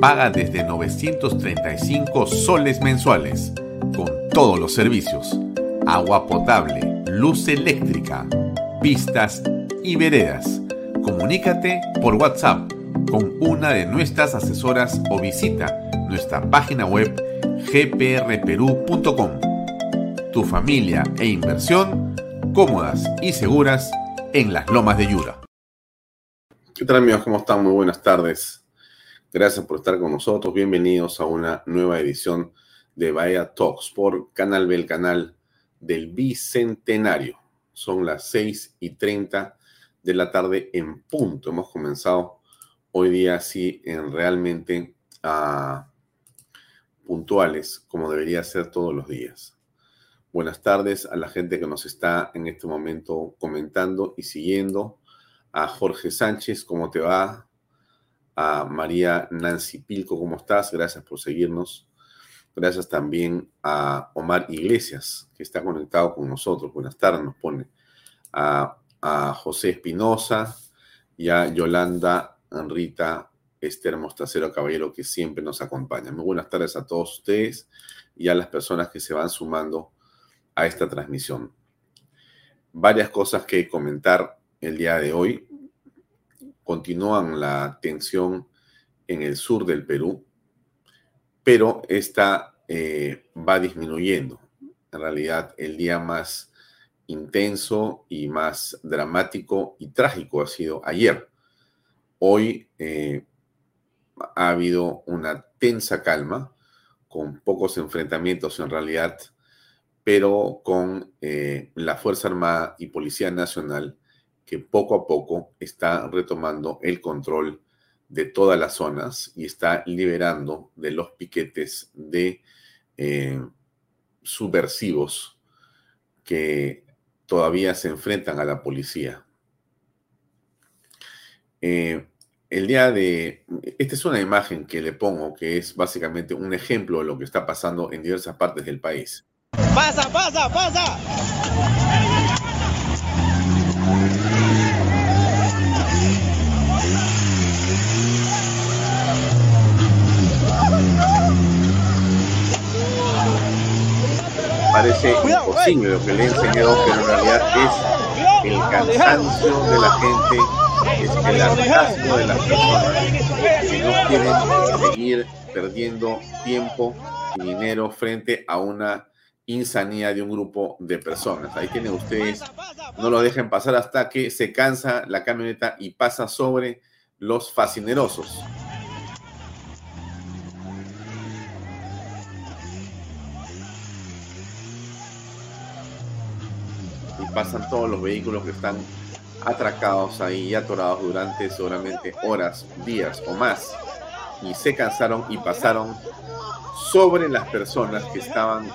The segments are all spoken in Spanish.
paga desde 935 soles mensuales, con todos los servicios, agua potable, luz eléctrica, pistas y veredas. Comunícate por WhatsApp con una de nuestras asesoras o visita nuestra página web gprperú.com. Tu familia e inversión cómodas y seguras en las lomas de Yura. ¿Qué tal amigos? ¿Cómo están? Muy buenas tardes. Gracias por estar con nosotros. Bienvenidos a una nueva edición de Bahía Talks por Canal B, el canal del Bicentenario. Son las 6 y 30 de la tarde en punto. Hemos comenzado hoy día así en realmente ah, puntuales, como debería ser todos los días. Buenas tardes a la gente que nos está en este momento comentando y siguiendo. A Jorge Sánchez, ¿cómo te va? A María Nancy Pilco, ¿cómo estás? Gracias por seguirnos. Gracias también a Omar Iglesias, que está conectado con nosotros. Buenas tardes, nos pone. A, José Espinosa y a Yolanda Enrita Esther Mostacero Caballero, que siempre nos acompaña. Muy buenas tardes a todos ustedes y a las personas que se van sumando a esta transmisión. Varias cosas que comentar el día de hoy continúan la tensión en el sur del Perú, pero esta eh, va disminuyendo. En realidad, el día más intenso y más dramático y trágico ha sido ayer. Hoy eh, ha habido una tensa calma, con pocos enfrentamientos en realidad, pero con eh, la Fuerza Armada y Policía Nacional que poco a poco está retomando el control de todas las zonas y está liberando de los piquetes de eh, subversivos que todavía se enfrentan a la policía. Eh, el día de... Esta es una imagen que le pongo que es básicamente un ejemplo de lo que está pasando en diversas partes del país. Pasa, pasa, pasa. Parece imposible. lo que le he enseñado, pero en realidad es el cansancio de la gente, es el hartazgo de las personas. Que no quieren seguir perdiendo tiempo y dinero frente a una insanía de un grupo de personas. Ahí tienen ustedes, no lo dejen pasar hasta que se cansa la camioneta y pasa sobre los fascinerosos. Pasan todos los vehículos que están atracados ahí y atorados durante seguramente horas, días o más. Y se cansaron y pasaron sobre las personas que estaban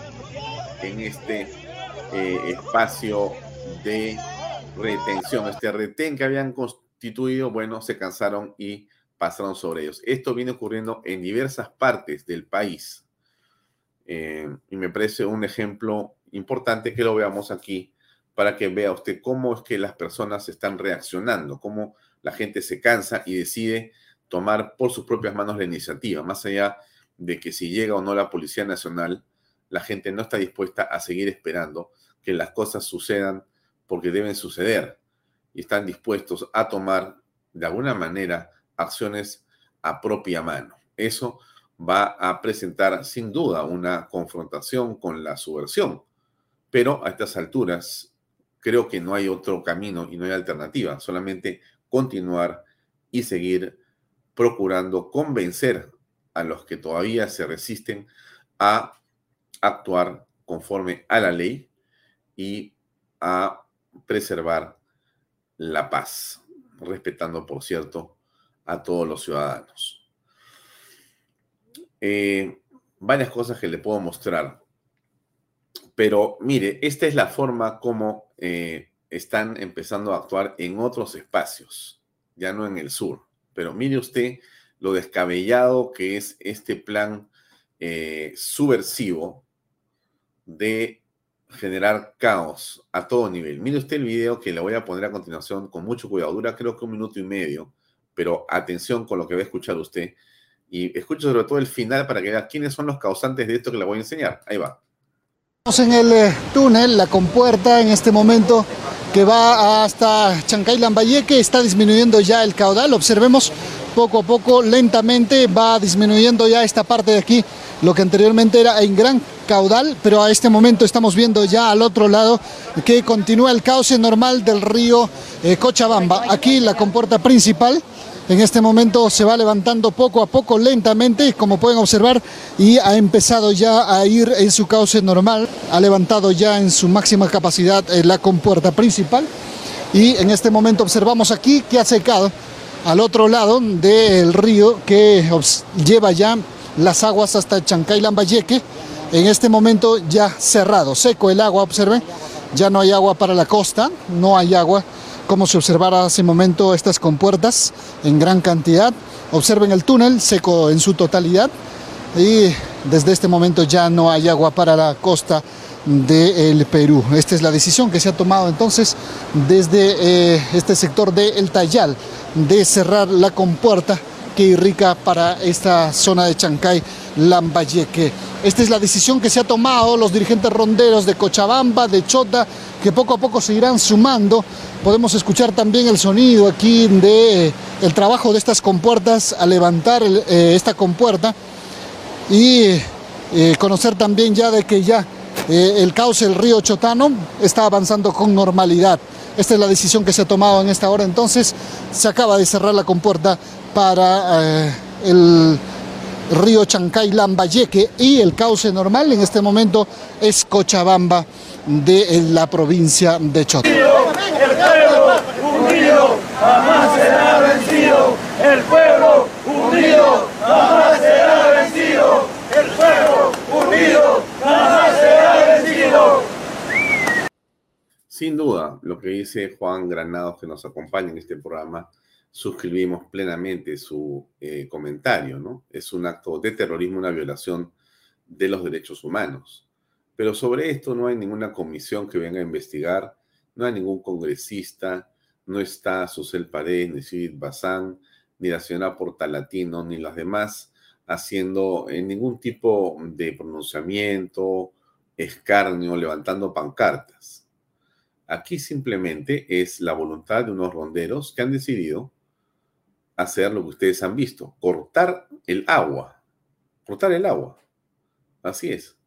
en este eh, espacio de retención, este retén que habían constituido, bueno, se cansaron y pasaron sobre ellos. Esto viene ocurriendo en diversas partes del país. Eh, y me parece un ejemplo importante que lo veamos aquí para que vea usted cómo es que las personas están reaccionando, cómo la gente se cansa y decide tomar por sus propias manos la iniciativa, más allá de que si llega o no la Policía Nacional, la gente no está dispuesta a seguir esperando que las cosas sucedan porque deben suceder y están dispuestos a tomar de alguna manera acciones a propia mano. Eso va a presentar sin duda una confrontación con la subversión, pero a estas alturas creo que no hay otro camino y no hay alternativa, solamente continuar y seguir procurando convencer a los que todavía se resisten a actuar conforme a la ley y a preservar la paz, respetando, por cierto, a todos los ciudadanos. Eh, varias cosas que le puedo mostrar. Pero mire, esta es la forma como eh, están empezando a actuar en otros espacios, ya no en el sur. Pero mire usted lo descabellado que es este plan eh, subversivo de generar caos a todo nivel. Mire usted el video que le voy a poner a continuación con mucho cuidado. Dura creo que un minuto y medio, pero atención con lo que va a escuchar usted. Y escuche sobre todo el final para que vea quiénes son los causantes de esto que le voy a enseñar. Ahí va. Estamos en el eh, túnel, la compuerta en este momento que va hasta Chancay Lambayeque, está disminuyendo ya el caudal. Observemos poco a poco, lentamente va disminuyendo ya esta parte de aquí, lo que anteriormente era en gran caudal, pero a este momento estamos viendo ya al otro lado que continúa el cauce normal del río eh, Cochabamba. Aquí la compuerta principal en este momento se va levantando poco a poco, lentamente, como pueden observar, y ha empezado ya a ir en su cauce normal. Ha levantado ya en su máxima capacidad eh, la compuerta principal. Y en este momento observamos aquí que ha secado al otro lado del río que lleva ya las aguas hasta Chancay Lambayeque. En este momento ya cerrado, seco el agua, observen. Ya no hay agua para la costa, no hay agua como se observara hace un momento estas compuertas en gran cantidad. Observen el túnel seco en su totalidad y desde este momento ya no hay agua para la costa del Perú. Esta es la decisión que se ha tomado entonces desde eh, este sector de El Tayal de cerrar la compuerta que irriga para esta zona de Chancay, Lambayeque. Esta es la decisión que se ha tomado los dirigentes ronderos de Cochabamba, de Chota, que poco a poco se irán sumando. Podemos escuchar también el sonido aquí de eh, el trabajo de estas compuertas a levantar eh, esta compuerta y eh, conocer también ya de que ya el cauce del río Chotano está avanzando con normalidad. Esta es la decisión que se ha tomado en esta hora. Entonces se acaba de cerrar la compuerta para el río Chancay Lambayeque y el cauce normal en este momento es Cochabamba de la provincia de Chota. El pueblo unido jamás será vencido. El pueblo unido jamás será vencido. El pueblo unido jamás será vencido. Sin duda, lo que dice Juan Granados que nos acompaña en este programa suscribimos plenamente su eh, comentario, ¿no? Es un acto de terrorismo, una violación de los derechos humanos. Pero sobre esto no hay ninguna comisión que venga a investigar, no hay ningún congresista, no está Susel Paredes, ni Sid Bazán, ni la señora Portalatino, ni las demás haciendo eh, ningún tipo de pronunciamiento, escarnio, levantando pancartas. Aquí simplemente es la voluntad de unos ronderos que han decidido hacer lo que ustedes han visto, cortar el agua, cortar el agua. Así es.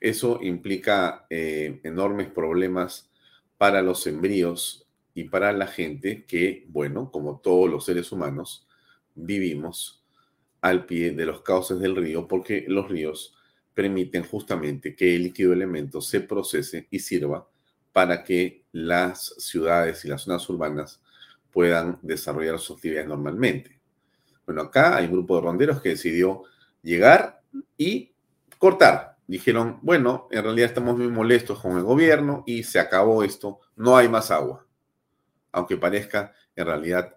Eso implica eh, enormes problemas para los embrios y para la gente que, bueno, como todos los seres humanos, vivimos al pie de los cauces del río porque los ríos permiten justamente que el líquido elemento se procese y sirva para que las ciudades y las zonas urbanas puedan desarrollar sus actividades normalmente. Bueno, acá hay un grupo de ronderos que decidió llegar y cortar. Dijeron, bueno, en realidad estamos muy molestos con el gobierno y se acabó esto, no hay más agua. Aunque parezca en realidad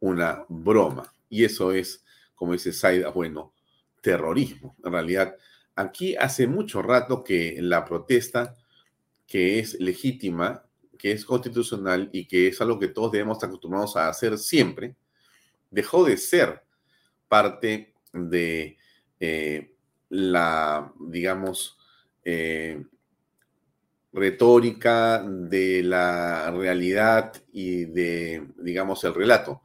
una broma. Y eso es, como dice Saida, bueno, terrorismo. En realidad, aquí hace mucho rato que la protesta, que es legítima, que es constitucional y que es algo que todos debemos estar acostumbrados a hacer siempre, dejó de ser parte de eh, la, digamos, eh, retórica de la realidad y de, digamos, el relato.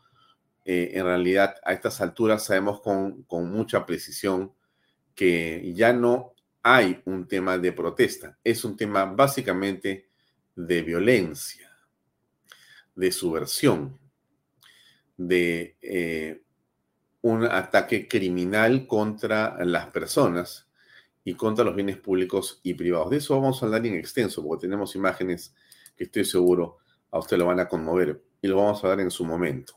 Eh, en realidad, a estas alturas sabemos con, con mucha precisión que ya no hay un tema de protesta, es un tema básicamente de violencia, de subversión, de eh, un ataque criminal contra las personas y contra los bienes públicos y privados. De eso vamos a hablar en extenso, porque tenemos imágenes que estoy seguro a usted lo van a conmover y lo vamos a dar en su momento.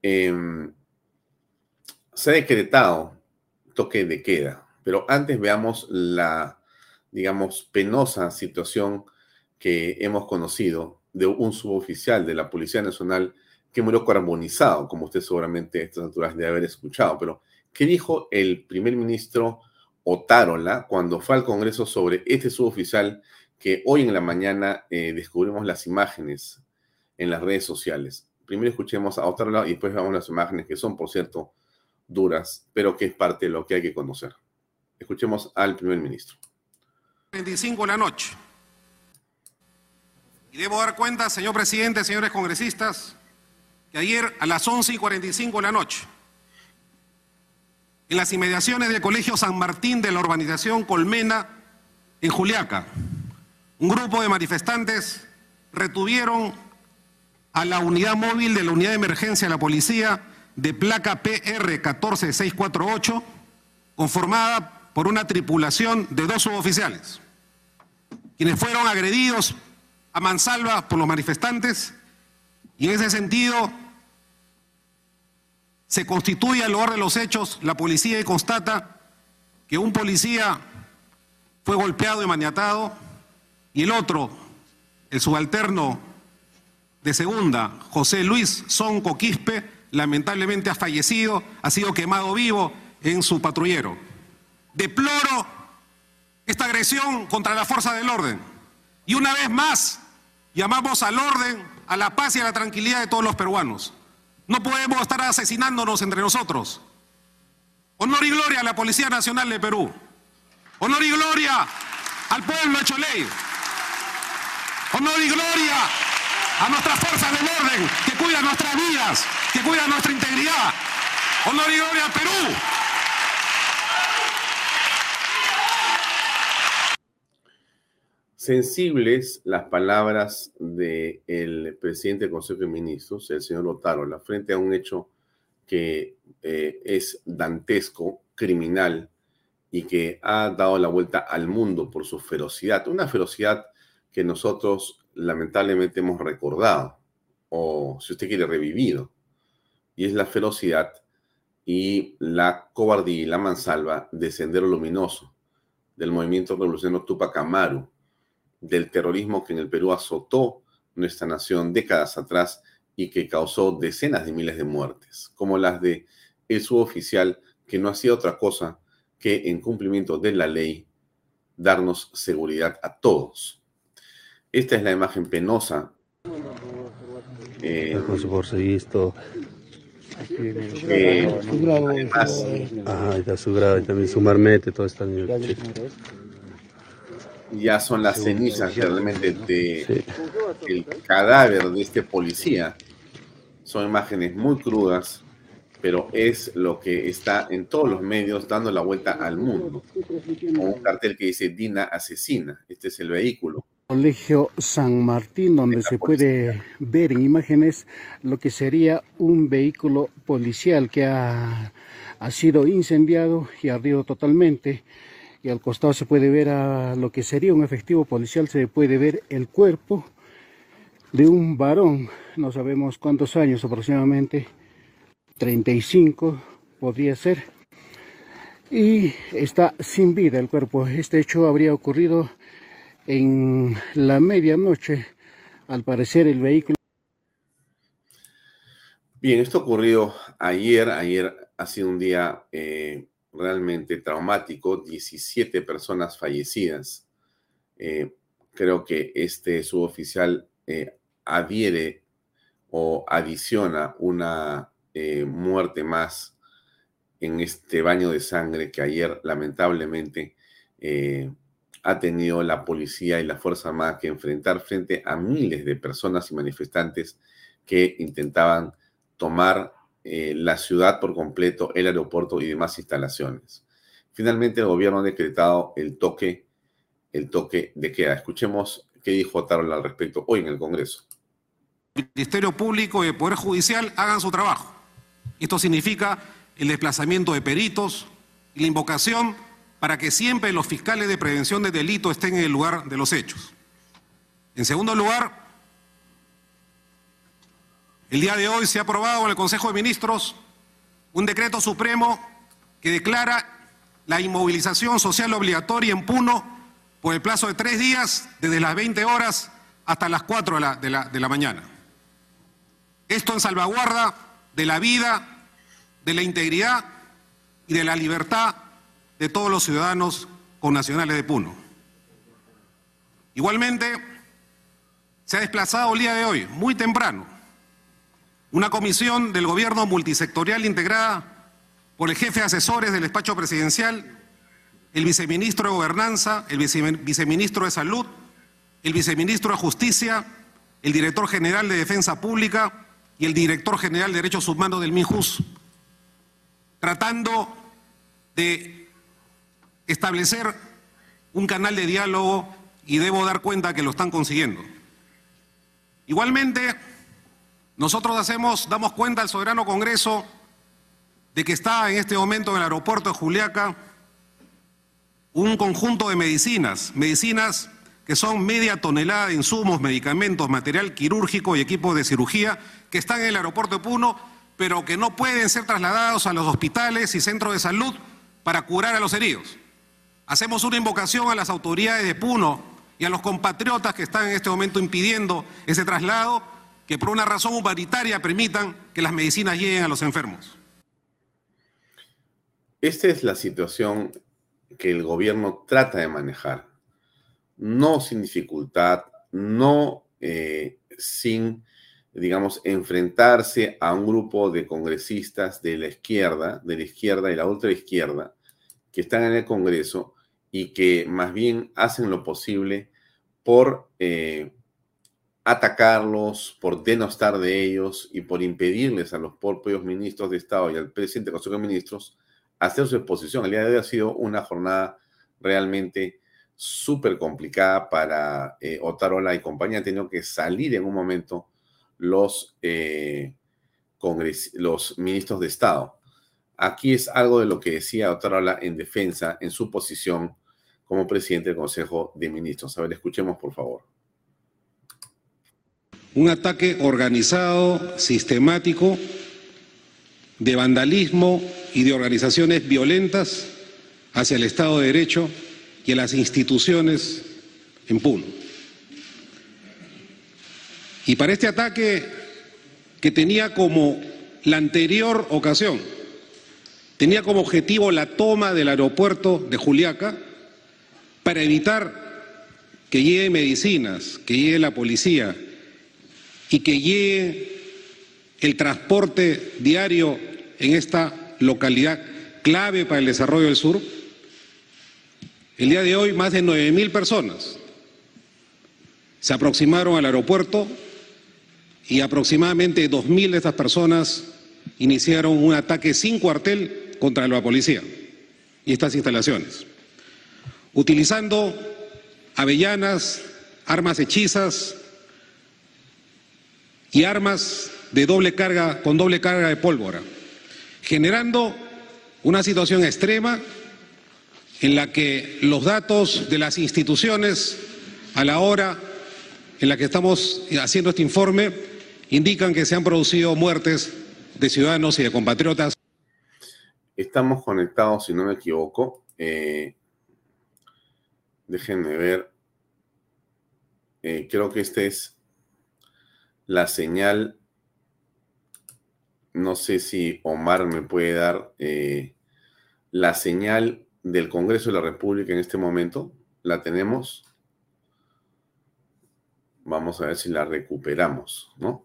Em, se ha decretado toque de queda. Pero antes veamos la, digamos, penosa situación que hemos conocido de un suboficial de la Policía Nacional que murió carbonizado, como usted seguramente a estas alturas debe haber escuchado. Pero, ¿qué dijo el primer ministro Otárola cuando fue al Congreso sobre este suboficial que hoy en la mañana eh, descubrimos las imágenes en las redes sociales? Primero escuchemos a Otárola y después veamos las imágenes que son, por cierto, duras, pero que es parte de lo que hay que conocer. Escuchemos al primer ministro. 25 de la noche. Y debo dar cuenta, señor presidente, señores congresistas, que ayer a las 11 y 45 de la noche, en las inmediaciones del Colegio San Martín de la urbanización Colmena, en Juliaca, un grupo de manifestantes retuvieron a la unidad móvil de la unidad de emergencia de la policía de placa PR 14648, conformada por una tripulación de dos suboficiales, quienes fueron agredidos a mansalva por los manifestantes y en ese sentido se constituye al lugar de los hechos la policía y constata que un policía fue golpeado y maniatado y el otro, el subalterno de segunda, José Luis Sonco Quispe, lamentablemente ha fallecido, ha sido quemado vivo en su patrullero. Deploro esta agresión contra la fuerza del orden. Y una vez más, llamamos al orden, a la paz y a la tranquilidad de todos los peruanos. No podemos estar asesinándonos entre nosotros. Honor y gloria a la Policía Nacional de Perú. Honor y gloria al pueblo hecho ley. Honor y gloria a nuestras fuerzas del orden que cuidan nuestras vidas, que cuidan nuestra integridad. Honor y gloria al Perú. Sensibles las palabras del presidente del Consejo de Ministros, el señor Otárola, frente a un hecho que eh, es dantesco, criminal, y que ha dado la vuelta al mundo por su ferocidad, una ferocidad que nosotros lamentablemente hemos recordado, o si usted quiere, revivido, y es la ferocidad y la cobardía y la mansalva de Sendero Luminoso, del movimiento revolucionario Tupac Amaru, del terrorismo que en el Perú azotó nuestra nación décadas atrás y que causó decenas de miles de muertes, como las de el suboficial que no hacía otra cosa que en cumplimiento de la ley darnos seguridad a todos. Esta es la imagen penosa. Eh, con su borseguisto. Eh, además, Ajá, está su grado, también su marmete, todo está en ya son las cenizas realmente de el cadáver de este policía. Son imágenes muy crudas, pero es lo que está en todos los medios dando la vuelta al mundo. Con un cartel que dice Dina asesina. Este es el vehículo. Colegio San Martín, donde se puede ver en imágenes lo que sería un vehículo policial que ha, ha sido incendiado y ardido totalmente y al costado se puede ver a lo que sería un efectivo policial, se puede ver el cuerpo de un varón, no sabemos cuántos años aproximadamente, 35 podría ser, y está sin vida el cuerpo. Este hecho habría ocurrido en la medianoche, al parecer el vehículo. Bien, esto ocurrió ayer, ayer ha sido un día eh, realmente traumático, 17 personas fallecidas. Eh, creo que este suboficial eh, adhiere o adiciona una eh, muerte más en este baño de sangre que ayer lamentablemente ha tenido la policía y la Fuerza Armada que enfrentar frente a miles de personas y manifestantes que intentaban tomar eh, la ciudad por completo, el aeropuerto y demás instalaciones. Finalmente, el gobierno ha decretado el toque, el toque de queda. Escuchemos qué dijo Tarola al respecto hoy en el Congreso. El Ministerio Público y el Poder Judicial hagan su trabajo. Esto significa el desplazamiento de peritos y la invocación para que siempre los fiscales de prevención de delito estén en el lugar de los hechos. En segundo lugar, el día de hoy se ha aprobado en el Consejo de Ministros un decreto supremo que declara la inmovilización social obligatoria en Puno por el plazo de tres días, desde las 20 horas hasta las 4 de la, de la, mañana. Esto en salvaguarda de la vida, de la integridad y de la libertad de todos los ciudadanos connacionales de Puno. Igualmente, se ha desplazado el día de hoy, muy temprano, una comisión del gobierno multisectorial integrada por el jefe de asesores del despacho presidencial, el viceministro de Gobernanza, el viceministro de Salud, el viceministro de Justicia, el director general de Defensa Pública y el director general de Derechos Humanos del MINJUS, tratando de establecer un canal de diálogo y debo dar cuenta que lo están consiguiendo. Igualmente, nosotros hacemos, damos cuenta al soberano Congreso de que está en este momento en el aeropuerto de Juliaca un conjunto de medicinas, medicinas que son media tonelada de insumos, medicamentos, material quirúrgico y equipos de cirugía que están en el aeropuerto de Puno, pero que no pueden ser trasladados a los hospitales y centros de salud para curar a los heridos. Hacemos una invocación a las autoridades de Puno y a los compatriotas que están en este momento impidiendo ese traslado, que por una razón humanitaria permitan que las medicinas lleguen a los enfermos. Esta es la situación que el gobierno trata de manejar, no sin dificultad, no eh, sin, digamos, enfrentarse a un grupo de congresistas de la izquierda, de la izquierda y la ultraizquierda, que están en el Congreso y que más bien hacen lo posible por eh, atacarlos, por denostar de ellos y por impedirles a los propios ministros de Estado y al presidente del Consejo de Ministros hacer su exposición. El día de hoy ha sido una jornada realmente súper complicada para eh, Otarola y compañía. Han tenido que salir en un momento los, eh, los ministros de Estado. Aquí es algo de lo que decía Otarola en defensa, en su posición como presidente del Consejo de Ministros. A ver, escuchemos por favor. Un ataque organizado, sistemático, de vandalismo y de organizaciones violentas hacia el Estado de Derecho y a las instituciones en Puno. Y para este ataque que tenía como la anterior ocasión, tenía como objetivo la toma del aeropuerto de Juliaca para evitar que llegue medicinas, que llegue la policía y que llegue el transporte diario en esta localidad clave para el desarrollo del sur. El día de hoy más de 9.000 personas se aproximaron al aeropuerto y aproximadamente 2.000 de estas personas iniciaron un ataque sin cuartel contra la policía y estas instalaciones, utilizando avellanas, armas hechizas y armas de doble carga con doble carga de pólvora generando una situación extrema en la que los datos de las instituciones a la hora en la que estamos haciendo este informe indican que se han producido muertes de ciudadanos y de compatriotas. Estamos conectados, si no me equivoco. Eh, déjenme ver. Eh, creo que esta es la señal no sé si Omar me puede dar eh, la señal del Congreso de la República en este momento. ¿La tenemos? Vamos a ver si la recuperamos, ¿no?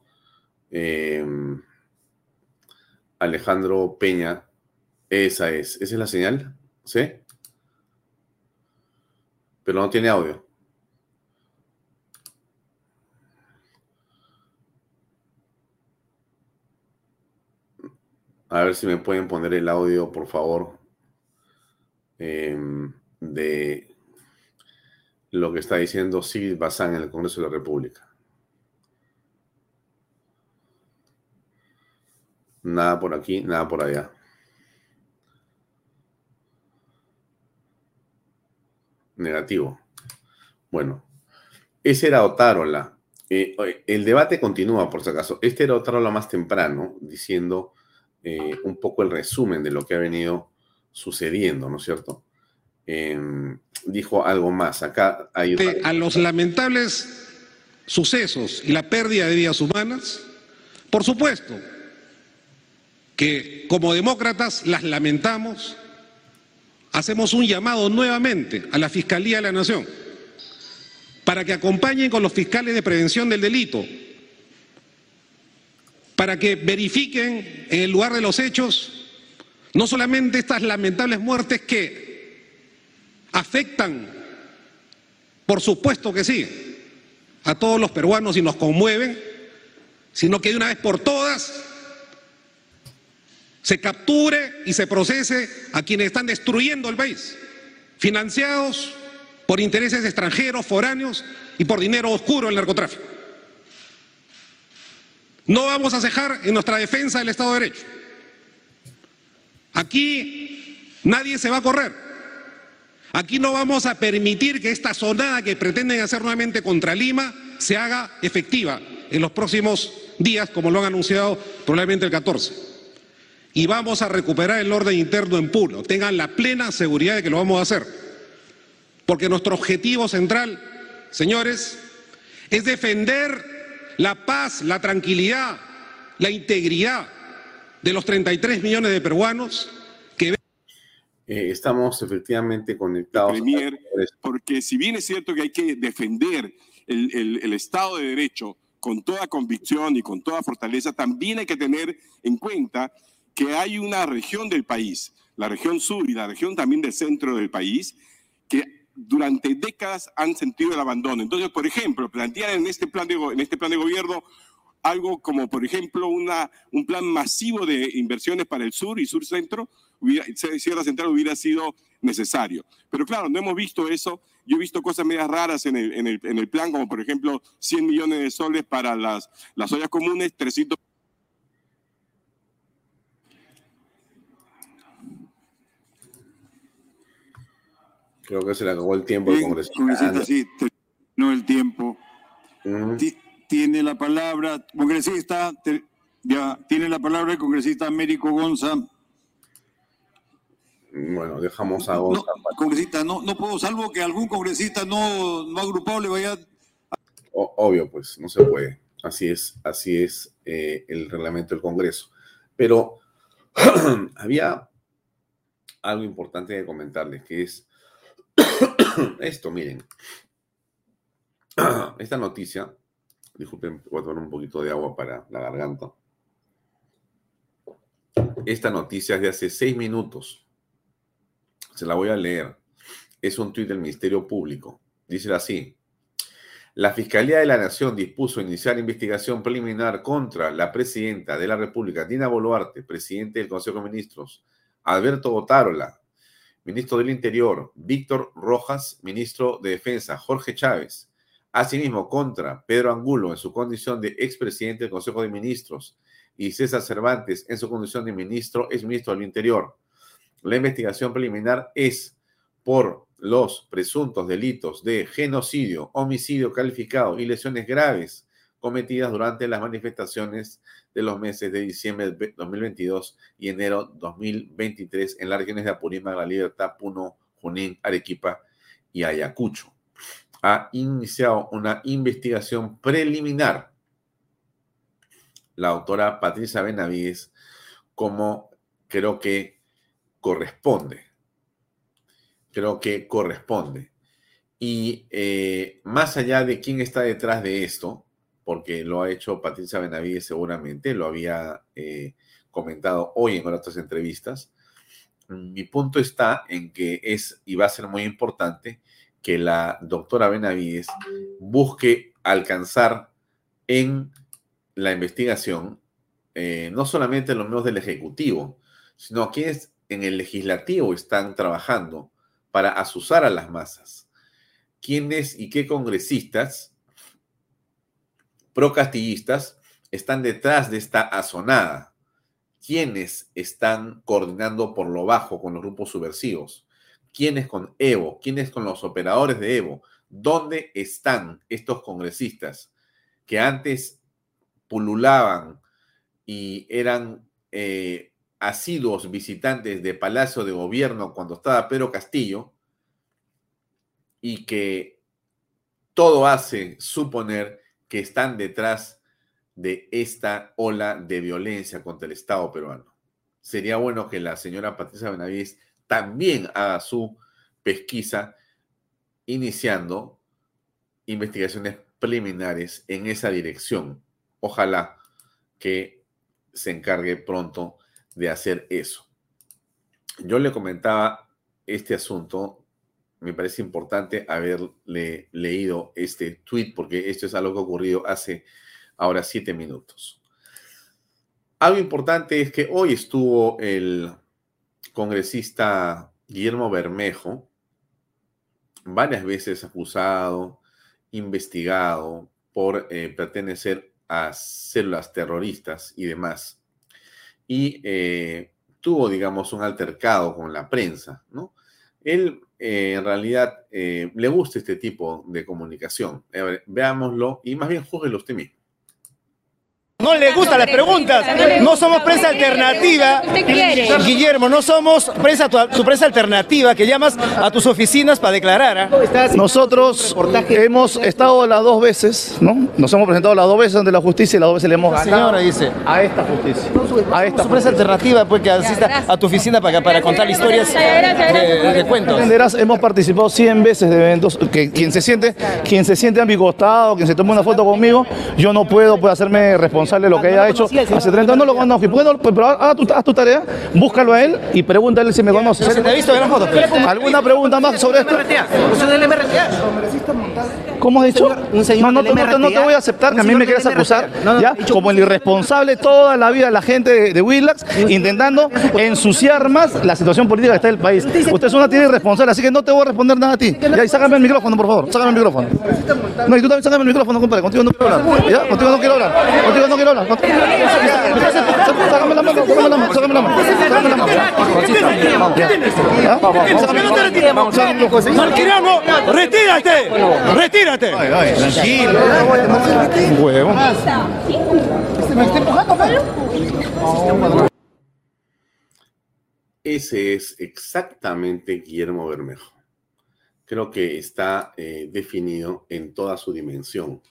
Em, Alejandro Peña, esa es. ¿Esa es la señal? ¿Sí? Pero no tiene audio. A ver si me pueden poner el audio, por favor, em, de lo que está diciendo Sigrid Bazán en el Congreso de la República. Nada por aquí, nada por allá. Negativo. Bueno, ese era Otárola. Eh, el debate continúa, por si acaso. Este era Otárola más temprano, diciendo eh, un poco el resumen de lo que ha venido sucediendo, ¿no es cierto? Em, dijo algo más. Acá hay... A los lamentables sucesos y la pérdida de vidas humanas, por supuesto que como demócratas las lamentamos, hacemos un llamado nuevamente a la Fiscalía de la Nación para que acompañen con los fiscales de prevención del delito, para que verifiquen en el lugar de los hechos no solamente estas lamentables muertes que afectan, por supuesto que sí, a todos los peruanos y nos conmueven, sino que de una vez por todas se capture y se procese a quienes están destruyendo el país, financiados por intereses extranjeros, foráneos y por dinero oscuro del narcotráfico. No vamos a cejar en nuestra defensa del Estado de Derecho. Aquí nadie se va a correr. Aquí no vamos a permitir que esta sonada que pretenden hacer nuevamente contra Lima se haga efectiva en los próximos días, como lo han anunciado probablemente el 14. Y vamos a recuperar el orden interno en Puno. Tengan la plena seguridad de que lo vamos a hacer. Porque nuestro objetivo central, señores, es defender la paz, la tranquilidad, la integridad de los 33 millones de peruanos que... Eh, estamos efectivamente conectados. Premier, porque si bien es cierto que hay que defender el, el Estado de Derecho con toda convicción y con toda fortaleza, también hay que tener en cuenta que hay una región del país, la región sur y la región también del centro del país, que durante décadas han sentido el abandono. Entonces, por ejemplo, plantear en este plan de, en este plan de gobierno algo como, por ejemplo, una, un plan masivo de inversiones para el sur y sur centro, hubiera, Sierra Central hubiera sido necesario. Pero claro, no hemos visto eso. Yo he visto cosas medias raras en el, en el, en el plan, como por ejemplo 100 millones de soles para las, las ollas comunes, 300 Creo que se le acabó el tiempo al congresista. Sí, terminó el tiempo. Tiene la palabra, congresista, ya, tiene la palabra el congresista Américo Gonza. Bueno, dejamos a Gonza. No, congresista, no, no puedo, salvo que algún congresista no, no agrupado le vaya. obvio, pues, no se puede. Así es, así es eh, el reglamento del Congreso. Pero había algo importante de comentarles, que es Esto, miren. Esta noticia, disculpen, voy a tomar un poquito de agua para la garganta. Esta noticia es de hace seis minutos. Se la voy a leer. Es un tuit del Ministerio Público. Dice así. La Fiscalía de la Nación dispuso iniciar investigación preliminar contra la presidenta de la República, Dina Boluarte, presidente del Consejo de Ministros, Alberto Botarola, ministro del Interior, Víctor Rojas, ministro de Defensa, Jorge Chávez, asimismo contra Pedro Angulo en su condición de expresidente del Consejo de Ministros y César Cervantes en su condición de ministro, es ministro del Interior. La investigación preliminar es por los presuntos delitos de genocidio, homicidio calificado y lesiones graves cometidas durante las manifestaciones de los meses de diciembre de 2022 y enero 2023 en las regiones de Apurímac, La Libertad, Puno, Junín, Arequipa y Ayacucho. Ha iniciado una investigación preliminar la autora Patricia Benavides como creo que corresponde. Creo que corresponde. Y eh, más allá de quién está detrás de esto, porque lo ha hecho Patricia Benavides seguramente, lo había eh, comentado hoy en otras entrevistas. Mi punto está en que es y va a ser muy importante que la doctora Benavides busque alcanzar en la investigación eh, no solamente los medios del Ejecutivo, sino quienes en el Legislativo están trabajando para asusar a las masas. ¿Quiénes y qué congresistas procastillistas están detrás de esta azonada. ¿Quiénes están coordinando por lo bajo con los grupos subversivos? ¿Quiénes con Evo? ¿Quiénes con los operadores de Evo? ¿Dónde están estos congresistas que antes pululaban y eran eh, asiduos visitantes de Palacio de Gobierno cuando estaba Pedro Castillo y que todo hace suponer que están detrás de esta ola de violencia contra el Estado peruano. Sería bueno que la señora Patricia Benavides también haga su pesquisa iniciando investigaciones preliminares en esa dirección. Ojalá que se encargue pronto de hacer eso. Yo le comentaba este asunto, me parece importante haberle leído este tweet porque esto es algo que ha ocurrido hace ahora siete minutos. Algo importante es que hoy estuvo el congresista Guillermo Bermejo, varias veces acusado, investigado por eh, pertenecer a células terroristas y demás. Y eh, tuvo, digamos, un altercado con la prensa, ¿no? Él, eh, en realidad, le gusta este tipo de comunicación. veámoslo y más bien júguelo usted mismo. No le gustan las preguntas. No somos prensa alternativa. Guillermo, no somos prensa, tu, prensa alternativa que llamas a tus oficinas para declarar. ¿ah? Nosotros hemos estado las dos veces, ¿no? Nos hemos presentado las dos veces ante la justicia y las dos veces le hemos ganado. Señora dice. A esta justicia. A esta su prensa alternativa, pues que asista a tu oficina para, para contar historias de, cuentos. Entenderás, hemos participado 100 veces de eventos. Que quien se siente, quien se siente a mi costado, quien se toma una foto conmigo, yo no puedo, puedo hacerme responsable lo que haya hecho hace 30 años. No lo conozco. Pero haz tu, haz tu tarea, búscalo a él y pregúntale si me conoce. ¿Se te ha visto en la foto? ¿Alguna pregunta más sobre esto? ¿Cómo has dicho? Un señor no, no, no, no, te voy a aceptar que a mí me quieras acusar, ¿ya? Como el irresponsable toda la vida de la gente de, de Willax, intentando ensuciar más la situación política que está en el país. Usted es una tía irresponsable, así que no te voy a responder nada a ti. Ya, y sácame el micrófono, por favor, sácame el micrófono. No, y tú también sácame el micrófono, compadre, contigo no quiero hablar. ¿Ya? Contigo no quiero hablar. Contigo no quiero hablar. Sácame la mano, sácame la mano, sácame la mano. Sácame la mano. Malquiriano, retírate, retírate. Tranquilo. Huevo. Ese es exactamente Guillermo Bermejo. Creo que está eh, definido en toda su dimensión.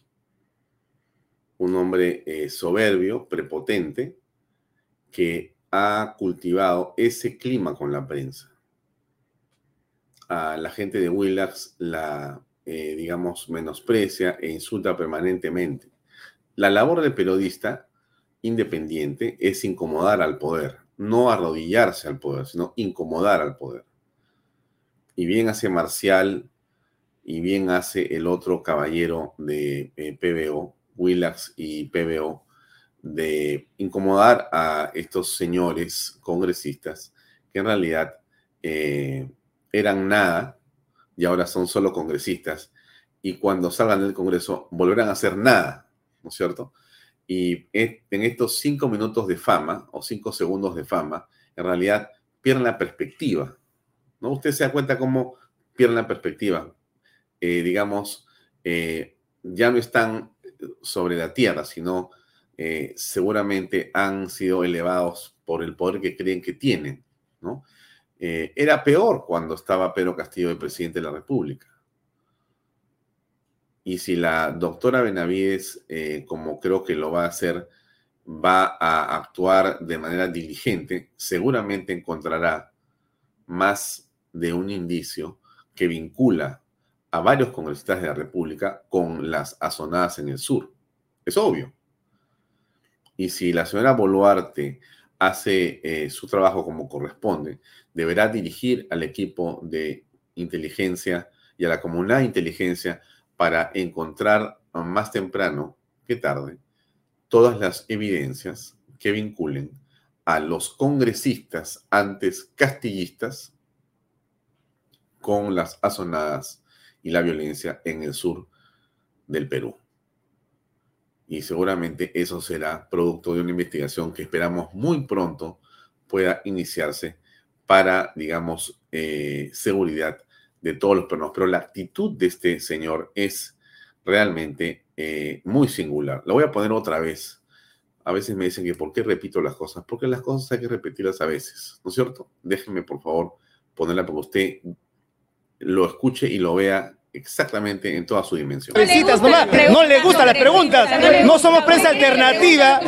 Un hombre eh, soberbio, prepotente, que ha cultivado ese clima con la prensa. A la gente de Willax la eh, digamos, menosprecia e insulta permanentemente. La labor del periodista independiente es incomodar al poder, no arrodillarse al poder, sino incomodar al poder. Y bien hace Marcial y bien hace el otro caballero de eh, PBO, Willax y PBO, de incomodar a estos señores congresistas que en realidad eh, eran nada y ahora son solo congresistas, y cuando salgan del Congreso volverán a hacer nada, ¿no es cierto? Y en estos cinco minutos de fama o cinco segundos de fama, en realidad pierden la perspectiva, ¿no? Usted se da cuenta cómo pierden la perspectiva. Eh, digamos, eh, ya no están sobre la tierra, sino eh, seguramente han sido elevados por el poder que creen que tienen, ¿no? Eh, era peor cuando estaba Pedro Castillo de presidente de la República. Y si la doctora Benavides, eh, como creo que lo va a hacer, va a actuar de manera diligente, seguramente encontrará más de un indicio que vincula a varios congresistas de la República con las azonadas en el sur. Es obvio. Y si la señora Boluarte hace eh, su trabajo como corresponde, deberá dirigir al equipo de inteligencia y a la comunidad de inteligencia para encontrar más temprano que tarde todas las evidencias que vinculen a los congresistas antes castillistas con las azonadas y la violencia en el sur del Perú y seguramente eso será producto de una investigación que esperamos muy pronto pueda iniciarse para, digamos, eh, seguridad de todos los peruanos. Pero la actitud de este señor es realmente eh, muy singular. Lo voy a poner otra vez a veces me dicen que por qué repito las cosas, porque las cosas hay que repetirlas a veces, ¿no es cierto? Déjenme, por favor, ponerla para que usted lo escuche y lo vea exactamente en toda su dimensión. No le gustan las preguntas. No somos prensa alternativa.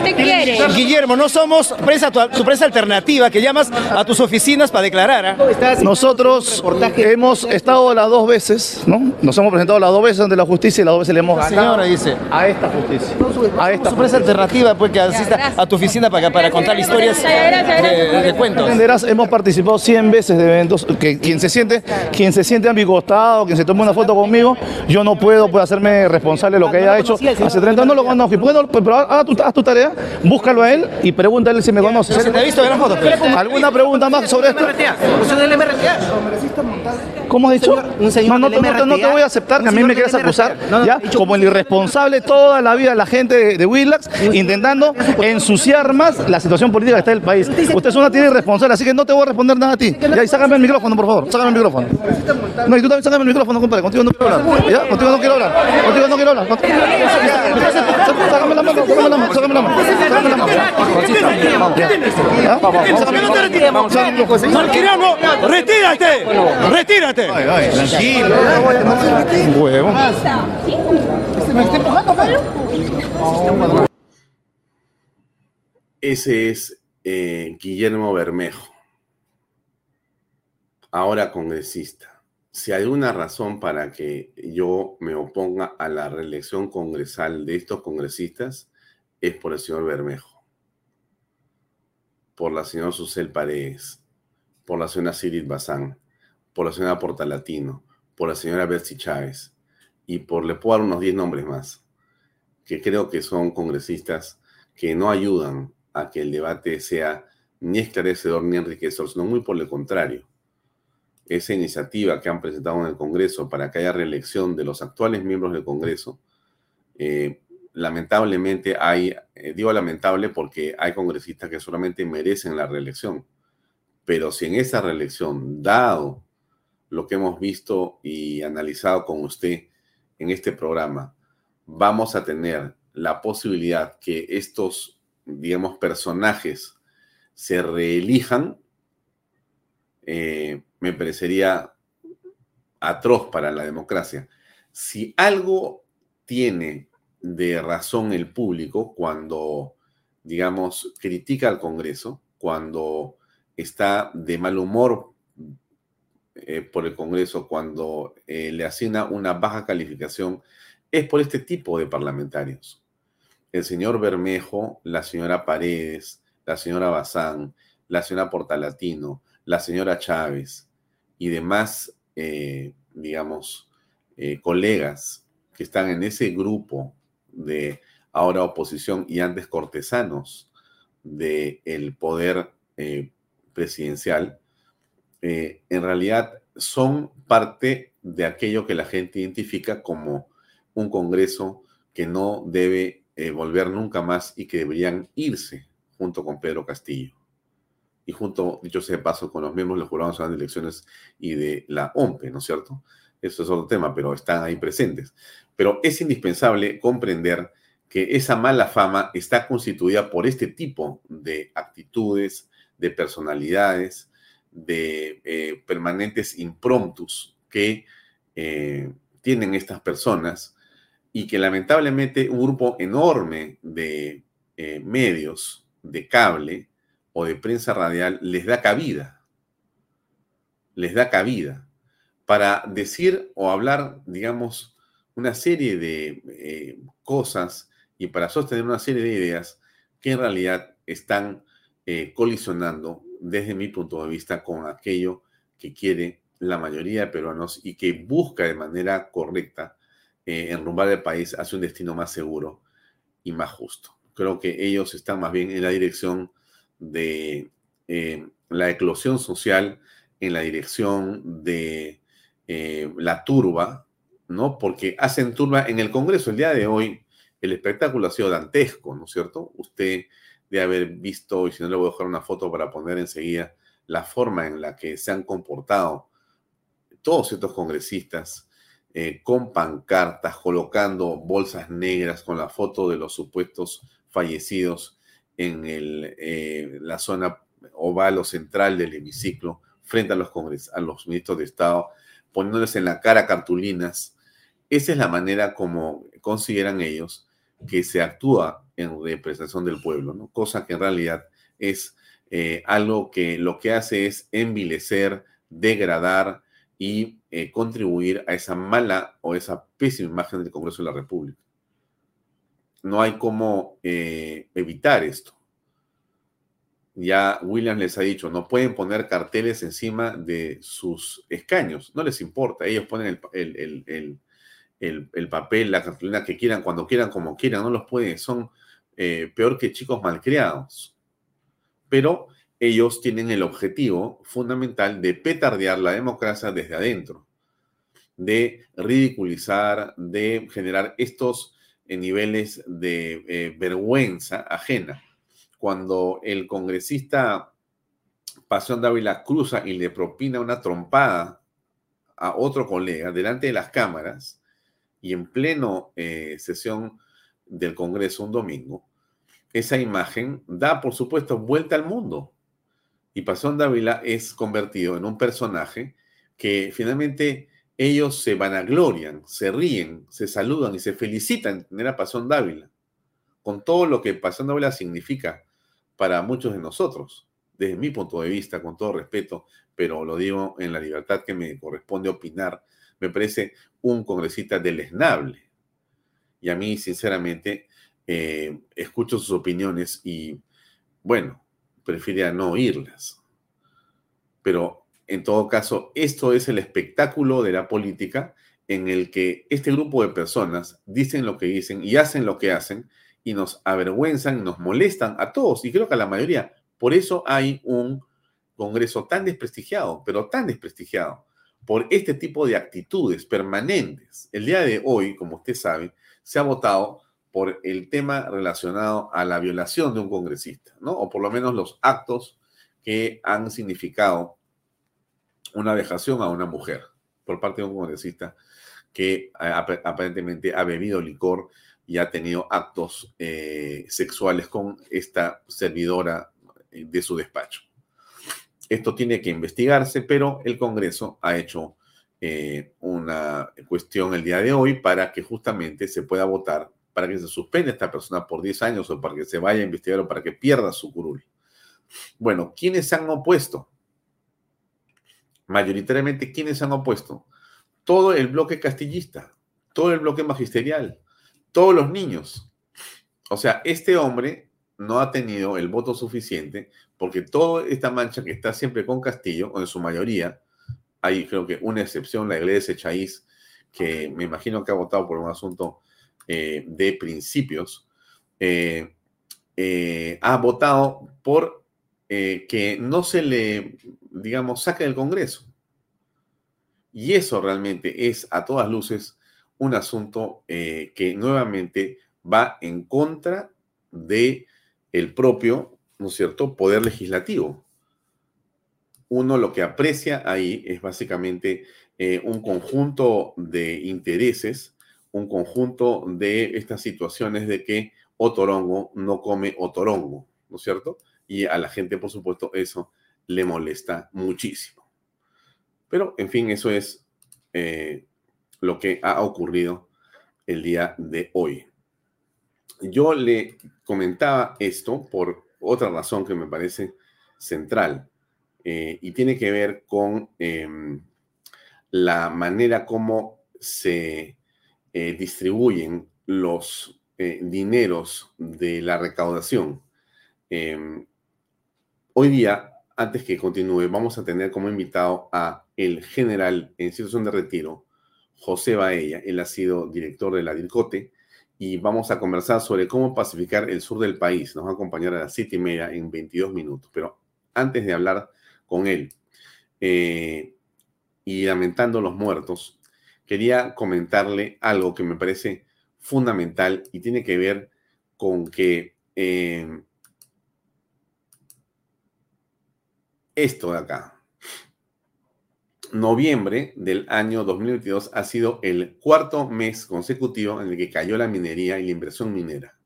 Guillermo, no somos prensa, su prensa alternativa que llamas a tus oficinas para declarar. ¿ah? Nosotros hemos estado las dos veces, ¿no? Nos hemos presentado las dos veces ante la justicia y las dos veces le hemos ganado señora dice. a esta justicia. A esta su prensa alternativa pues que asista a tu oficina para, para contar historias de, de cuentos. Entenderás, hemos participado 100 veces de eventos. Que quien se siente, quien se siente a mi costado, quien se toma una foto conmigo, yo no puedo pues, hacerme responsable de lo que haya hecho hace 30 años. No lo conozco. ¿Por qué no? Pero haz tu, haz tu tarea, búscalo a él y pregúntale si me conoce. ¿Se te ha? ¿Alguna pregunta más sobre esto? ¿Cómo has dicho? Un señor no, no, del no, no te voy a aceptar que a mí me quieras acusar, Como el irresponsable toda la vida la gente de, de Willax, intentando ensuciar más la situación política que está en el país. Usted es una tía irresponsable, así que no te voy a responder nada a ti. Ya, y sácame el micrófono, por favor, sácame el micrófono. No, y tú también sácame el micrófono, compadre, contigo no quiero hablar. ¿Ya? Contigo no quiero hablar. Contigo no quiero hablar. Contigo- Sácame la mano, sácame la mano, sácame la mano. Sácame la mano. ¿Ya? Sácame la mano. Marquiriano, retírate, Tranquilo. Huevo. Ese es eh, Guillermo Bermejo, ahora congresista. Si hay una razón para que yo me oponga a la reelección congresal de estos congresistas, es por el señor Bermejo, por la señora Susel Paredes, por la señora Sirit Bazán, por la señora Portalatino, por la señora Betsy Chávez, y por, le puedo dar unos 10 nombres más, que creo que son congresistas que no ayudan a que el debate sea ni esclarecedor ni enriquecedor, sino muy por el contrario. Esa iniciativa que han presentado en el Congreso para que haya reelección de los actuales miembros del Congreso, eh, lamentablemente hay, eh, digo lamentable porque hay congresistas que solamente merecen la reelección, pero si en esa reelección, dado lo que hemos visto y analizado con usted en este programa, vamos a tener la posibilidad que estos, digamos, personajes se reelijan, eh, me parecería atroz para la democracia. Si algo tiene de razón el público cuando, digamos, critica al Congreso, cuando está de mal humor eh, por el Congreso, cuando eh, le asigna una baja calificación, es por este tipo de parlamentarios. El señor Bermejo, la señora Paredes, la señora Bazán, la señora Portalatino, la señora Chávez y demás, eh, digamos, colegas que están en ese grupo de ahora oposición y antes cortesanos del poder presidencial, eh, en realidad son parte de aquello que la gente identifica como un Congreso que no debe eh, volver nunca más y que deberían irse junto con Pedro Castillo. Y junto, dicho sea de paso, con los miembros del Jurado Nacional de Elecciones y de la OMPE, ¿no es cierto? Eso es otro tema, pero están ahí presentes. Pero es indispensable comprender que esa mala fama está constituida por este tipo de actitudes, de personalidades, de eh, permanentes impromptus que eh, tienen estas personas y que lamentablemente un grupo enorme de eh, medios de cable o de prensa radial les da cabida, les da cabida para decir o hablar, digamos, una serie de cosas y para sostener una serie de ideas que en realidad están colisionando desde mi punto de vista con aquello que quiere la mayoría de peruanos y que busca de manera correcta eh, enrumbar el país hacia un destino más seguro y más justo. Creo que ellos están más bien en la dirección de eh, la eclosión social, en la dirección de eh, la turba, ¿no? Porque hacen turba en el Congreso. El día de hoy el espectáculo ha sido dantesco, ¿no es cierto? Usted de haber visto, y si no le voy a dejar una foto para poner enseguida, la forma en la que se han comportado todos estos congresistas eh, con pancartas, colocando bolsas negras con la foto de los supuestos fallecidos en el, eh, la zona oval o central del hemiciclo frente a los, a los ministros de Estado, poniéndoles en la cara cartulinas. Esa es la manera como consideran ellos que se actúa en representación del pueblo, ¿no? cosa que en realidad es eh, algo que lo que hace es envilecer, degradar y eh, contribuir a esa mala o esa pésima imagen del Congreso de la República. No hay cómo eh, evitar esto. Ya Williams les ha dicho, no pueden poner carteles encima de sus escaños, no les importa, ellos ponen el, papel, la cartulina que quieran, cuando quieran, como quieran, no los pueden, son peor que chicos malcriados. Pero ellos tienen el objetivo fundamental de petardear la democracia desde adentro, de ridiculizar, de generar estos eh, niveles de eh, vergüenza ajena. Cuando el congresista Pasión Dávila cruza y le propina una trompada a otro colega delante de las cámaras y en pleno eh, sesión del Congreso un domingo, esa imagen da, por supuesto, vuelta al mundo y Pasón Dávila es convertido en un personaje que finalmente ellos se vanaglorian, se ríen, se saludan y se felicitan de tener a Pasón Dávila, con todo lo que Pasón Dávila significa para muchos de nosotros, desde mi punto de vista, con todo respeto, pero lo digo en la libertad que me corresponde opinar, me parece un congresista deleznable. Y a mí, sinceramente, eh, escucho sus opiniones y, bueno, prefiere no oírlas. Pero en todo caso, esto es el espectáculo de la política en el que este grupo de personas dicen lo que dicen y hacen lo que hacen y nos avergüenzan nos molestan a todos y creo que a la mayoría. Por eso hay un Congreso tan desprestigiado, pero tan desprestigiado por este tipo de actitudes permanentes. El día de hoy, como usted sabe, se ha votado por el tema relacionado a la violación de un congresista, ¿no? O por lo menos los actos que han significado una vejación a una mujer por parte de un congresista que eh, aparentemente ha bebido licor y ha tenido actos eh, sexuales con esta servidora eh, de su despacho. Esto tiene que investigarse, pero el Congreso ha hecho una cuestión el día de hoy para que justamente se pueda votar para que se suspenda esta persona por 10 años o para que se vaya a investigar o para que pierda su curul. Bueno, ¿quiénes se han opuesto? Mayoritariamente, ¿quiénes se han opuesto? Todo el bloque castillista, todo el bloque magisterial, todos los niños. O sea, este hombre no ha tenido el voto suficiente porque toda esta mancha que está siempre con Castillo, o en su mayoría, hay creo que una excepción, la iglesia de que me imagino que ha votado por un asunto eh, de principios, eh, eh, ha votado por que no se le, digamos, saque del Congreso. Y eso realmente es a todas luces un asunto que nuevamente va en contra de el propio, ¿no es cierto?, poder legislativo. Uno lo que aprecia ahí es básicamente un conjunto de intereses un conjunto de estas situaciones de que otorongo no come otorongo, ¿no es cierto? Y a la gente, por supuesto, eso le molesta muchísimo. Pero, en fin, eso es eh, lo que ha ocurrido el día de hoy. Yo le comentaba esto por otra razón que me parece central eh, y tiene que ver con em, la manera como se eh, distribuyen los eh, dineros de la recaudación. Em, hoy día, antes que continúe, vamos a tener como invitado a el general en situación de retiro, José Baella. Él ha sido director de la DIRCOTE y vamos a conversar sobre cómo pacificar el sur del país. Nos va a acompañar a las siete media en 22 minutos. Pero antes de hablar con él eh, y lamentando los muertos, quería comentarle algo que me parece fundamental y tiene que ver con que eh, esto de acá, noviembre del año 2022 ha sido el cuarto mes consecutivo en el que cayó la minería y la inversión minera.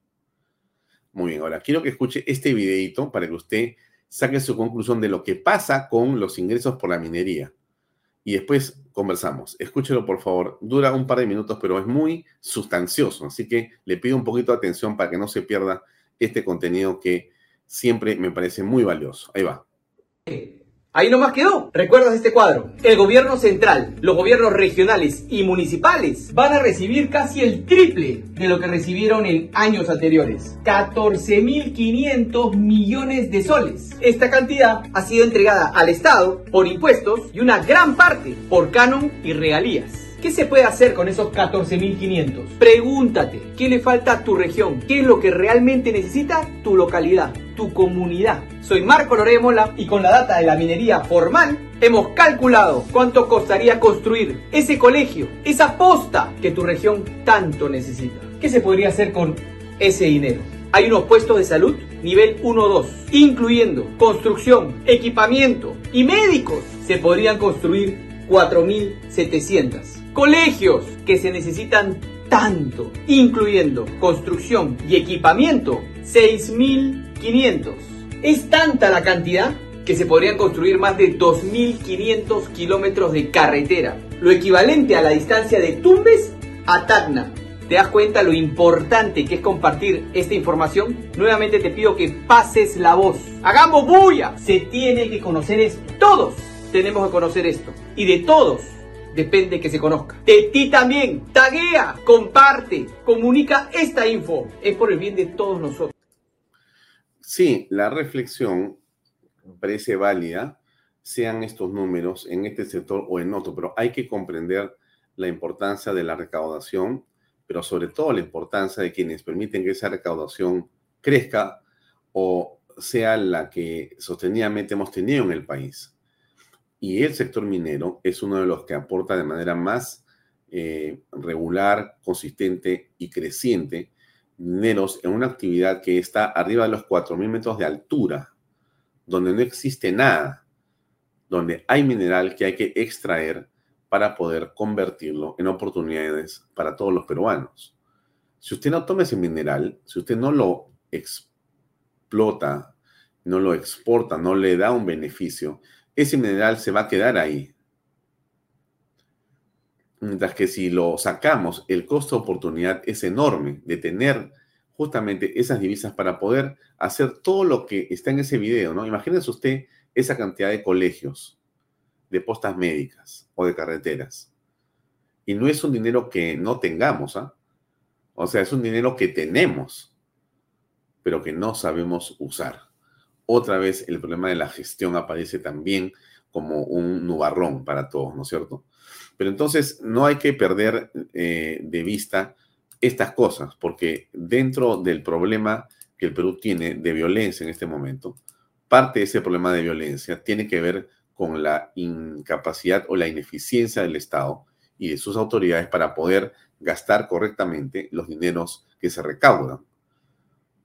Muy bien, ahora quiero que escuche este videito para que usted saque su conclusión de lo que pasa con los ingresos por la minería. Y después conversamos. Escúchelo, por favor. Dura un par de minutos, pero es muy sustancioso. Así que le pido un poquito de atención para que no se pierda este contenido que siempre me parece muy valioso. Ahí va. Ahí nomás quedó. ¿Recuerdas este cuadro? El gobierno central, los gobiernos regionales y municipales van a recibir casi el triple de lo que recibieron en años anteriores. 14.500 millones de soles. Esta cantidad ha sido entregada al Estado por impuestos y una gran parte por canon y regalías. ¿Qué se puede hacer con esos 14.500? Pregúntate, ¿qué le falta a tu región? ¿Qué es lo que realmente necesita tu localidad, tu comunidad? Soy Marco Loremola y con la data de la minería formal hemos calculado cuánto costaría construir ese colegio, esa posta que tu región tanto necesita. ¿Qué se podría hacer con ese dinero? Hay unos puestos de salud nivel 1-2, incluyendo construcción, equipamiento y médicos. Se podrían construir 4.700 colegios que se necesitan tanto, incluyendo construcción y equipamiento, 6.500. Es tanta la cantidad que se podrían construir más de 2.500 kilómetros de carretera, lo equivalente a la distancia de Tumbes a Tacna. ¿Te das cuenta lo importante que es compartir esta información? Nuevamente te pido que pases la voz. ¡Hagamos bulla! Se tiene que conocer esto. Todos tenemos que conocer esto. Y de todos depende que se conozca. De ti también. Taguea, comparte, comunica esta info. Es por el bien de todos nosotros. Sí, la reflexión parece válida, sean estos números en este sector o en otro, pero hay que comprender la importancia de la recaudación, pero sobre todo la importancia de quienes permiten que esa recaudación crezca o sea la que sostenidamente hemos tenido en el país. Y el sector minero es uno de los que aporta de manera más eh, regular, consistente y creciente dineros en una actividad que está arriba de los 4.000 metros de altura, donde no existe nada, donde hay mineral que hay que extraer para poder convertirlo en oportunidades para todos los peruanos. Si usted no toma ese mineral, si usted no lo explota, no lo exporta, no le da un beneficio, ese mineral se va a quedar ahí. Mientras que si lo sacamos, el costo de oportunidad es enorme de tener justamente esas divisas para poder hacer todo lo que está en ese video, ¿no? Imagínense usted esa cantidad de colegios, de postas médicas o de carreteras. Y no es un dinero que no tengamos, ¿ah? O sea, es un dinero que tenemos, pero que no sabemos usar otra vez el problema de la gestión aparece también como un nubarrón para todos, ¿no es cierto? Pero entonces no hay que perder eh, de vista estas cosas, porque dentro del problema que el Perú tiene de violencia en este momento, parte de ese problema de violencia tiene que ver con la incapacidad o la ineficiencia del Estado y de sus autoridades para poder gastar correctamente los dineros que se recaudan.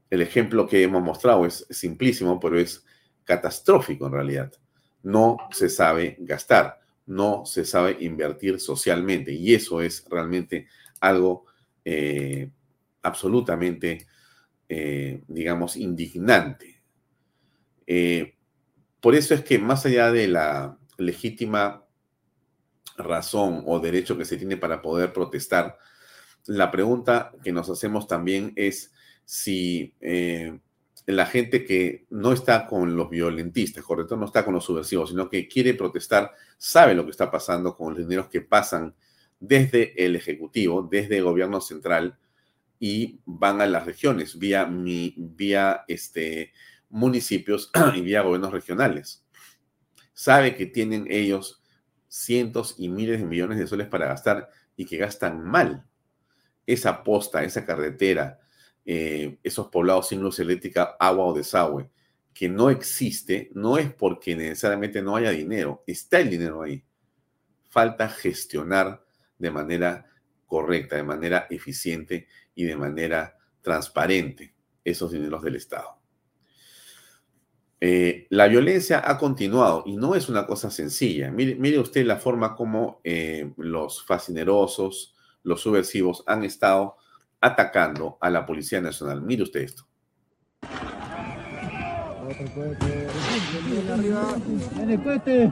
El ejemplo que hemos mostrado es simplísimo, pero es catastrófico en realidad. No se sabe gastar, no se sabe invertir socialmente y eso es realmente algo eh, absolutamente, eh, digamos, indignante. Eh, por eso es que más allá de la legítima razón o derecho que se tiene para poder protestar, la pregunta que nos hacemos también es si eh, la gente que no está con los violentistas, correcto, no está con los subversivos, sino que quiere protestar, sabe lo que está pasando con los dineros que pasan desde el Ejecutivo, desde el gobierno central y van a las regiones vía, mi, vía este, municipios y vía gobiernos regionales. Sabe que tienen ellos cientos y miles de millones de soles para gastar y que gastan mal. Esa posta, esa carretera, eh, esos poblados sin luz eléctrica, agua o desagüe, que no existe, no es porque necesariamente no haya dinero, está el dinero ahí. Falta gestionar de manera correcta, de manera eficiente y de manera transparente esos dineros del Estado. Eh, la violencia ha continuado y no es una cosa sencilla. Mire, usted la forma como eh, los fascinerosos, los subversivos han estado atacando a la Policía Nacional. Mire usted esto. Otro cohete. El.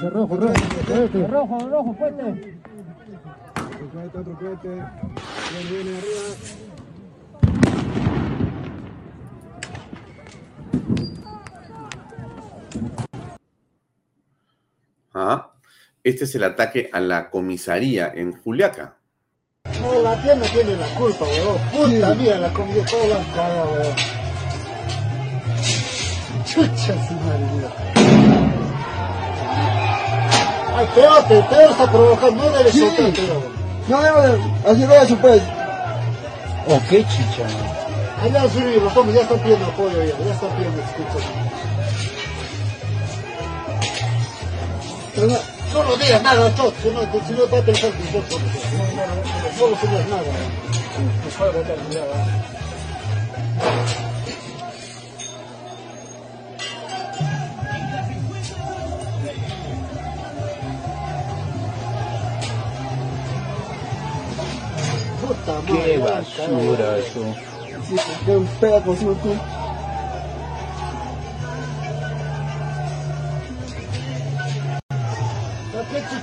De rojo, rojo, cohete. Rojo, rojo, cohete. Otro cohete, otro cohete. Viene, viene arriba. ¿Ah? Este es el ataque a la comisaría en Juliaca. No, la tienda tiene la culpa, weón. Puta mía, la comió toda la cara, weón. Chucha su madre, mira. Ay, peor, te- peor está provocando, no debes soltar, pero... No de... Así lo hecho, pues. ¿O qué chicha? Allá sí, los hombres ya están pidiendo apoyo, ya, ya están pidiendo escucha. Pero no, no lo digas nada, si no, si no va a pensar que yo no, nada. Te madre. Qué basura eso. Sí, un tú.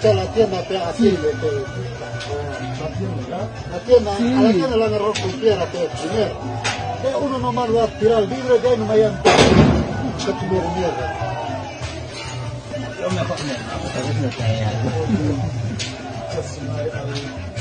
¿A qué chucha la tienda así de te, la tienda, la tienda, a la tienda la agarró con piedra te, primero. De uno nomás lo va a tirar el vidrio y de ahí no me mierda. Lo mejor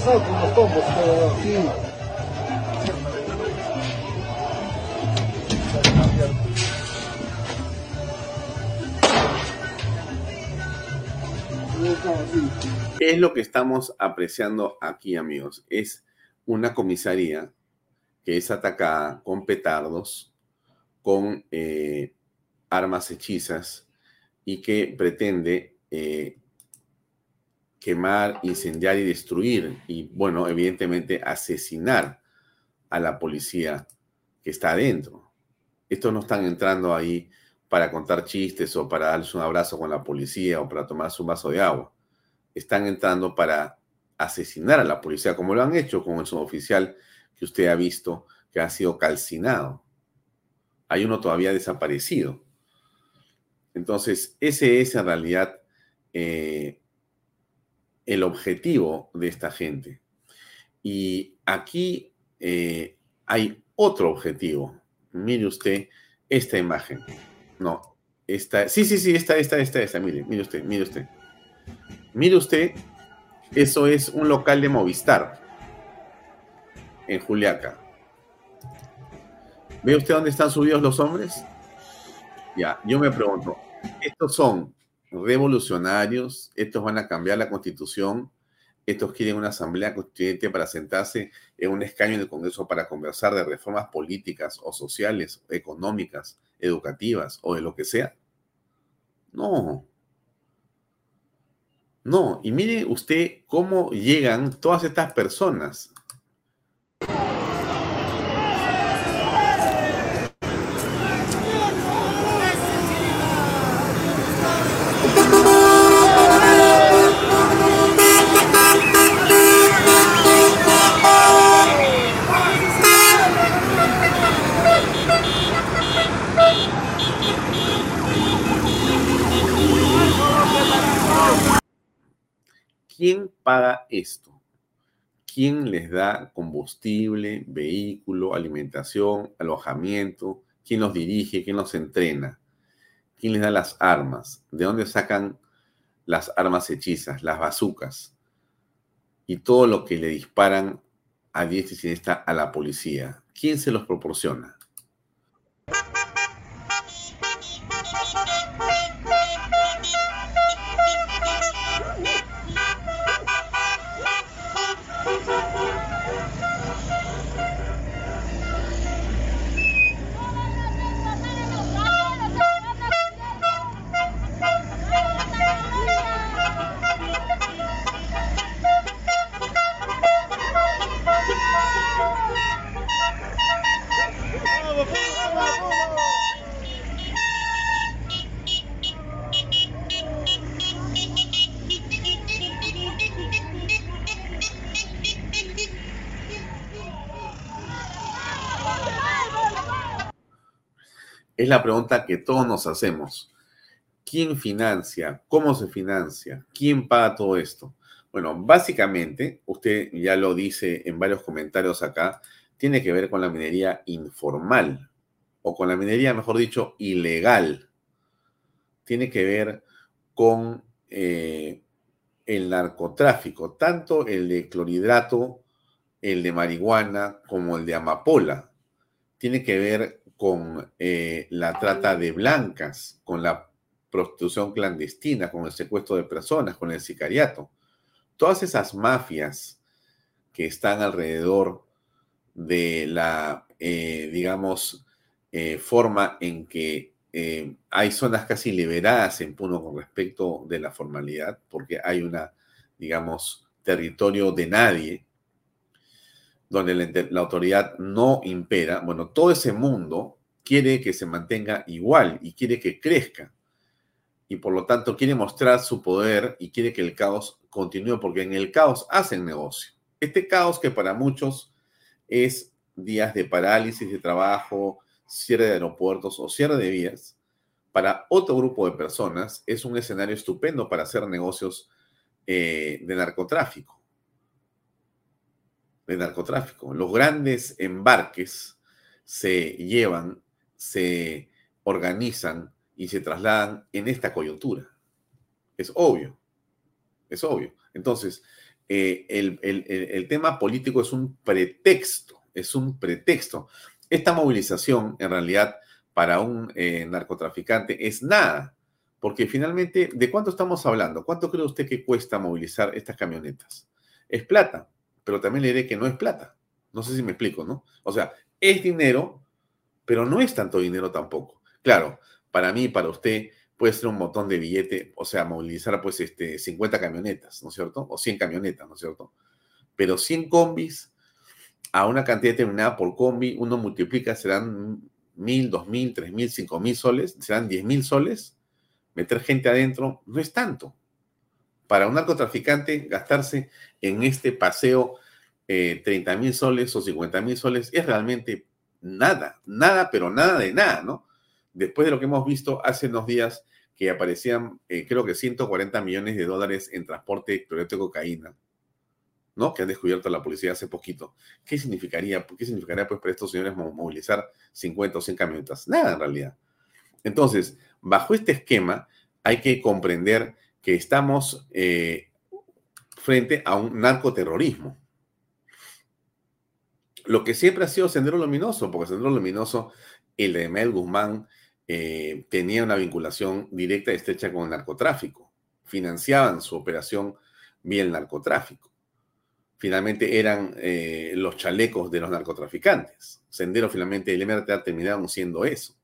asados con los tombos, pero sí. ¿Qué es lo que estamos apreciando aquí, amigos? Es una comisaría que es atacada con petardos, con eh, armas hechizas y que pretende eh, quemar, incendiar y destruir y, bueno, evidentemente asesinar a la policía que está adentro. Estos no están entrando ahí para contar chistes o para darles un abrazo con la policía o para tomarse un vaso de agua. Están entrando para asesinar a la policía, como lo han hecho con el suboficial que usted ha visto que ha sido calcinado. Hay uno todavía desaparecido. Entonces, ese es en realidad eh, el objetivo de esta gente. Y aquí eh, hay otro objetivo. Mire usted esta imagen. No, esta, sí, sí, sí, esta, esta, esta, esta, mire, mire usted, mire usted. Mire usted, eso es un local de Movistar en Juliaca. ¿Ve usted dónde están subidos los hombres? Ya, yo me pregunto, ¿estos son revolucionarios? ¿Estos van a cambiar la constitución? ¿Estos quieren una asamblea constituyente para sentarse en un escaño en el Congreso para conversar de reformas políticas o sociales, económicas, educativas o de lo que sea? No. No, y mire usted cómo llegan todas estas personas. ¿Quién paga esto? ¿Quién les da combustible, vehículo, alimentación, alojamiento? ¿Quién los dirige? ¿Quién los entrena? ¿Quién les da las armas? ¿De dónde sacan las armas hechizas, las bazucas? Y todo lo que le disparan a diestra y siniestra a la policía. ¿Quién se los proporciona? La pregunta que todos nos hacemos. ¿Quién financia? ¿Cómo se financia? ¿Quién paga todo esto? Bueno, básicamente, usted ya lo dice en varios comentarios acá, tiene que ver con la minería informal, o con la minería, mejor dicho, ilegal. Tiene que ver con eh, el narcotráfico, tanto el de clorhidrato, el de marihuana, como el de amapola. Tiene que ver con eh, la trata de blancas, con la prostitución clandestina, con el secuestro de personas, con el sicariato. Todas esas mafias que están alrededor de la, eh, digamos, eh, forma en que hay zonas casi liberadas en Puno con respecto de la formalidad, porque hay una, digamos, territorio de nadie, donde la, autoridad no impera. Bueno, todo ese mundo quiere que se mantenga igual y quiere que crezca. Y por lo tanto quiere mostrar su poder y quiere que el caos continúe, porque en el caos hacen negocio. Este caos que para muchos es días de parálisis de trabajo, cierre de aeropuertos o cierre de vías, para otro grupo de personas es un escenario estupendo para hacer negocios eh, de narcotráfico. De narcotráfico. Los grandes embarques se llevan, se organizan y se trasladan en esta coyuntura. Es obvio. Es obvio. Entonces, eh, el tema político es un pretexto, es un pretexto. Esta movilización, en realidad, para un eh, narcotraficante es nada, porque finalmente, ¿de cuánto estamos hablando? ¿Cuánto cree usted que cuesta movilizar estas camionetas? Es plata, pero también le diré que no es plata. No sé si me explico, ¿no? O sea, es dinero, pero no es tanto dinero tampoco. Claro, para mí, para usted, puede ser un montón de billete, o sea, movilizar pues este, 50 camionetas, ¿no es cierto? O 100 camionetas, ¿no es cierto? Pero 100 combis a una cantidad determinada por combi, uno multiplica, serán mil, dos mil, tres mil, cinco mil soles, serán diez mil soles. Meter gente adentro no es tanto. Para un narcotraficante, gastarse en este paseo eh, 30 mil soles o 50 mil soles es realmente nada, nada, pero nada de nada, ¿no? Después de lo que hemos visto hace unos días que aparecían, eh, creo que 140 millones de dólares en transporte de cocaína, ¿no? Que han descubierto la policía hace poquito. ¿Qué significaría? ¿Qué significaría pues para estos señores movilizar 50 o 100 camionetas? Nada en realidad. Entonces, bajo este esquema hay que comprender que estamos eh, frente a un narcoterrorismo. Lo que siempre ha sido Sendero Luminoso, porque Sendero Luminoso, el de Mel Guzmán, eh, tenía una vinculación directa y estrecha con el narcotráfico. Financiaban su operación vía el narcotráfico finalmente eran eh, los chalecos de los narcotraficantes. Sendero finalmente el MRTA terminaron siendo eso.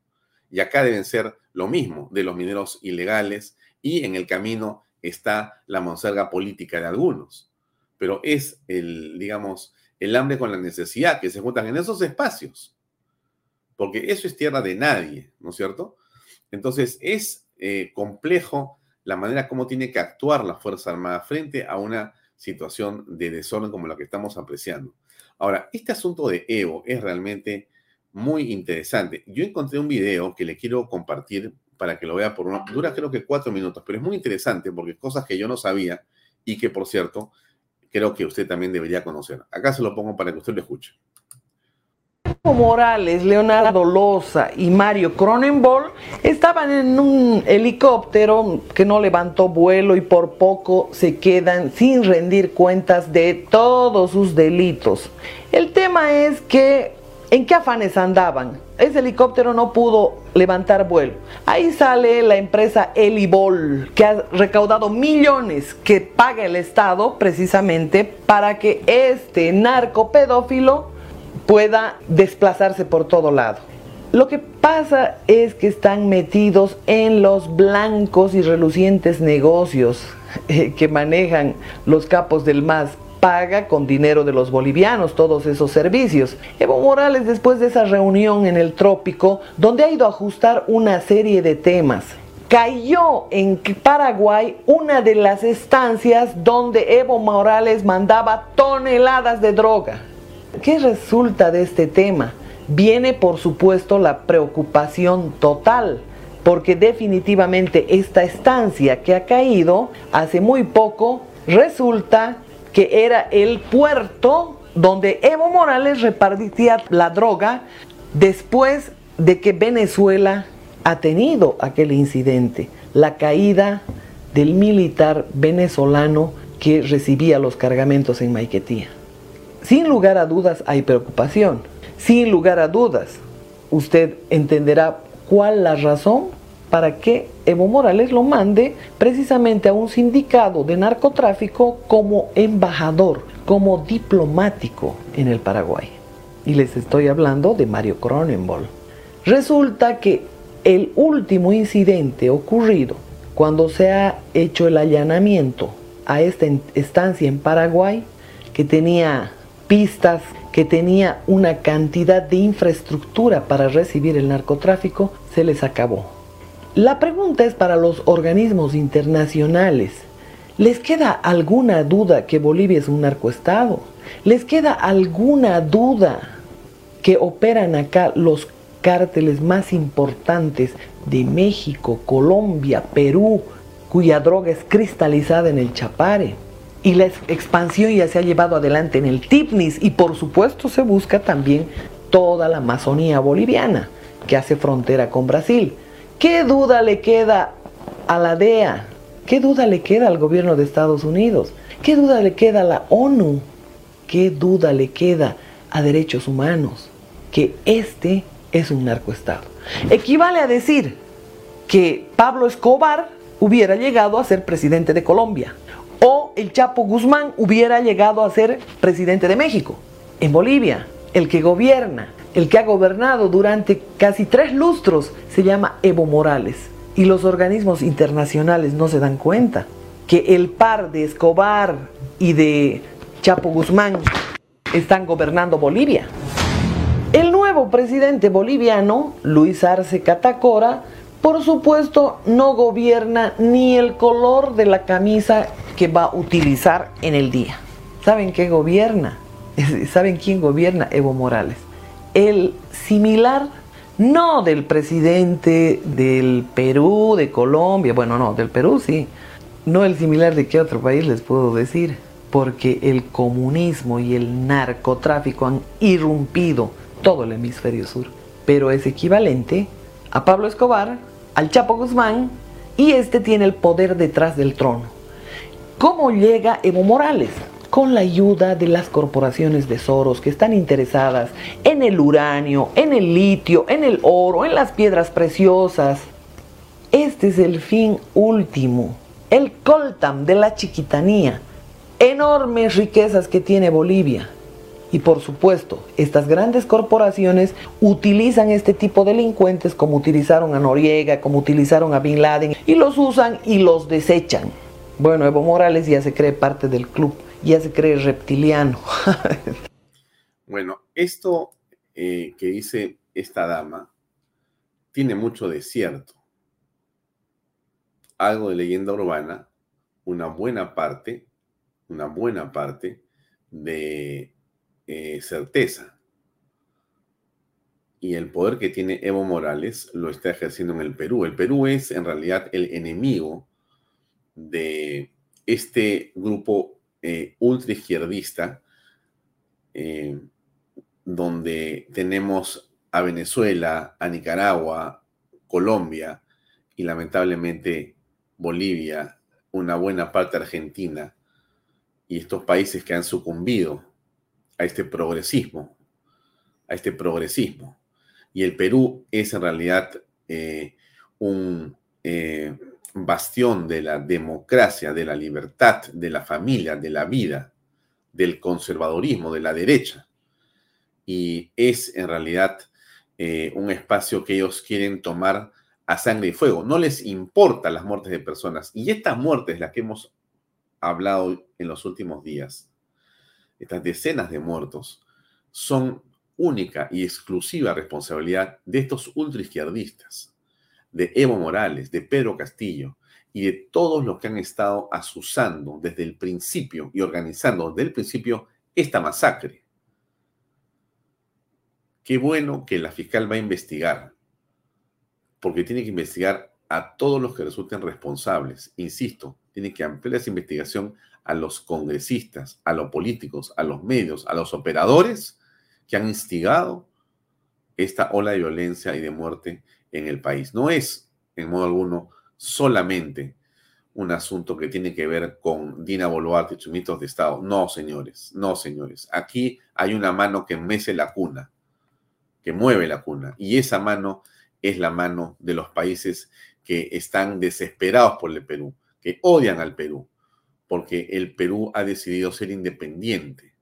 Y acá deben ser lo mismo de los mineros ilegales y en el camino está la monserga política de algunos. Pero es el, digamos, el hambre con la necesidad que se juntan en esos espacios. Porque eso es tierra de nadie, ¿no es cierto? Entonces es eh, complejo la manera como tiene que actuar la Fuerza Armada frente a una situación de desorden como la que estamos apreciando. Ahora, este asunto de Evo es realmente muy interesante. Yo encontré un video que le quiero compartir para que lo vea por una... Dura creo que cuatro minutos, pero es muy interesante porque cosas que yo no sabía y que, por cierto, creo que usted también debería conocer. Acá se lo pongo para que usted lo escuche. Morales, Leonardo Loza y Mario Cronenbol estaban en un helicóptero que no levantó vuelo y por poco se quedan sin rendir cuentas de todos sus delitos. El tema es que, ¿en qué afanes andaban? Ese helicóptero no pudo levantar vuelo. Ahí sale la empresa Elibol, que ha recaudado millones que paga el Estado precisamente para que este narcopedófilo pueda desplazarse por todo lado. Lo que pasa es que están metidos en los blancos y relucientes negocios eh, que manejan los capos del MAS. Paga con dinero de los bolivianos todos esos servicios. Evo Morales, después de esa reunión en el trópico, donde ha ido a ajustar una serie de temas, cayó en Paraguay una de las estancias donde Evo Morales mandaba toneladas de droga. ¿Qué resulta de este tema? viene por supuesto la preocupación total, porque definitivamente esta estancia que ha caído hace muy poco resulta que era el puerto donde Evo Morales repartía la droga después de que Venezuela ha tenido aquel incidente, la caída del militar venezolano que recibía los cargamentos en Maiquetía. Sin lugar a dudas hay preocupación. Sin lugar a dudas, usted entenderá cuál la razón para que Evo Morales lo mande precisamente a un sindicato de narcotráfico como embajador, como diplomático en el Paraguay. Y les estoy hablando de Mario Cronenbol. Resulta que el último incidente ocurrido cuando se ha hecho el allanamiento a esta estancia en Paraguay, que tenía pistas, que tenía una cantidad de infraestructura para recibir el narcotráfico, se les acabó. La pregunta es para los organismos internacionales. ¿Les queda alguna duda que Bolivia es un narcoestado? ¿Les queda alguna duda que operan acá los cárteles más importantes de México, Colombia, Perú, cuya droga es cristalizada en el Chapare? y la expansión ya se ha llevado adelante en el TIPNIS y por supuesto se busca también toda la Amazonía boliviana que hace frontera con Brasil. ¿Qué duda le queda a la DEA? ¿Qué duda le queda al gobierno de Estados Unidos? ¿Qué duda le queda a la ONU? ¿Qué duda le queda a derechos humanos? Que este es un narcoestado. Equivale a decir que Pablo Escobar hubiera llegado a ser presidente de Colombia o el Chapo Guzmán hubiera llegado a ser presidente de México. En Bolivia, el que gobierna, el que ha gobernado durante casi tres lustros, se llama Evo Morales. Y los organismos internacionales no se dan cuenta que el par de Escobar y de Chapo Guzmán están gobernando Bolivia. El nuevo presidente boliviano, Luis Arce Catacora, por supuesto no gobierna ni el color de la camisa que va a utilizar en el día. ¿Saben qué gobierna? ¿Saben quién gobierna? Evo Morales. El similar, no del presidente del Perú, de Colombia, bueno, no, del Perú sí. No el similar de qué otro país les puedo decir, porque el comunismo y el narcotráfico han irrumpido todo el hemisferio sur. Pero es equivalente a Pablo Escobar, al Chapo Guzmán, y este tiene el poder detrás del trono. ¿Cómo llega Evo Morales? Con la ayuda de las corporaciones de Soros que están interesadas en el uranio, en el litio, en el oro, en las piedras preciosas. Este es el fin último, el coltam de la chiquitanía. Enormes riquezas que tiene Bolivia. Y por supuesto, estas grandes corporaciones utilizan este tipo de delincuentes como utilizaron a Noriega, como utilizaron a Bin Laden, y los usan y los desechan. Bueno, Evo Morales ya se cree parte del club, ya se cree reptiliano. bueno, esto eh, que dice esta dama tiene mucho de cierto. Algo de leyenda urbana, una buena parte, una buena parte de eh, certeza. Y el poder que tiene Evo Morales lo está ejerciendo en el Perú. El Perú es en realidad el enemigo de este grupo eh, ultraizquierdista, eh, donde tenemos a Venezuela, a Nicaragua, Colombia y lamentablemente Bolivia, una buena parte Argentina y estos países que han sucumbido a este progresismo, a este progresismo. Y el Perú es en realidad eh, un bastión de la democracia, de la libertad, de la familia, de la vida, del conservadorismo, de la derecha. Y es en realidad eh, un espacio que ellos quieren tomar a sangre y fuego. No les importan las muertes de personas. Y estas muertes, las que hemos hablado en los últimos días, estas decenas de muertos, son única y exclusiva responsabilidad de estos ultraizquierdistas de Evo Morales, de Pedro Castillo y de todos los que han estado asusando desde el principio y organizando desde el principio esta masacre. Qué bueno que la fiscal va a investigar, porque tiene que investigar a todos los que resulten responsables. Insisto, tiene que ampliar esa investigación a los congresistas, a los políticos, a los medios, a los operadores que han instigado esta ola de violencia y de muerte en el país. No es, en modo alguno, solamente un asunto que tiene que ver con Dina Boluarte chumitos de Estado. No, señores, no, señores. Aquí hay una mano que mece la cuna que mueve la cuna. Y esa mano es la mano de los países que están desesperados por el Perú, que odian al Perú, porque el Perú ha decidido ser independiente.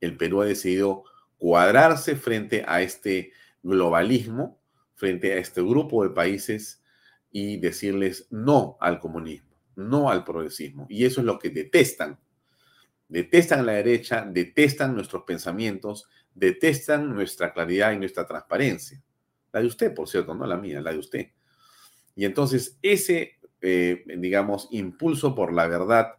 El Perú ha decidido cuadrarse frente a este globalismo, frente a este grupo de países y decirles no al comunismo, no al progresismo. Y eso es lo que detestan. Detestan la derecha, detestan nuestros pensamientos, detestan nuestra claridad y nuestra transparencia. La de usted, por cierto, no la mía, la de usted. Y entonces ese, eh, digamos, impulso por la verdad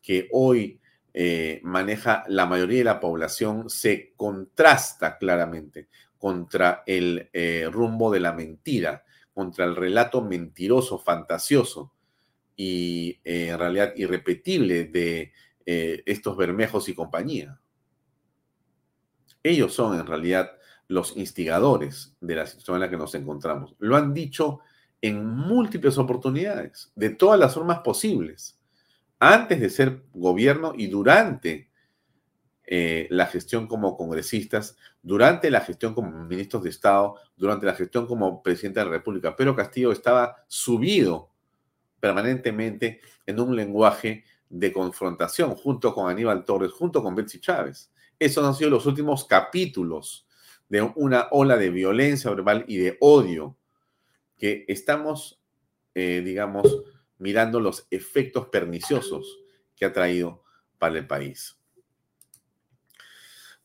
que hoy eh, maneja la mayoría de la población se contrasta claramente contra el eh, rumbo de la mentira, contra el relato mentiroso, fantasioso y en realidad irrepetible de estos Bermejos y compañía. Ellos son en realidad los instigadores de la situación en la que nos encontramos. Lo han dicho en múltiples oportunidades, de todas las formas posibles, antes de ser gobierno y durante eh, la gestión como congresistas, durante la gestión como ministros de Estado, durante la gestión como presidente de la República. Pero Castillo estaba subido permanentemente en un lenguaje de confrontación junto con Aníbal Torres, junto con Betsy Chávez. Esos han sido los últimos capítulos de una ola de violencia verbal y de odio que estamos, eh, digamos, mirando los efectos perniciosos que ha traído para el país.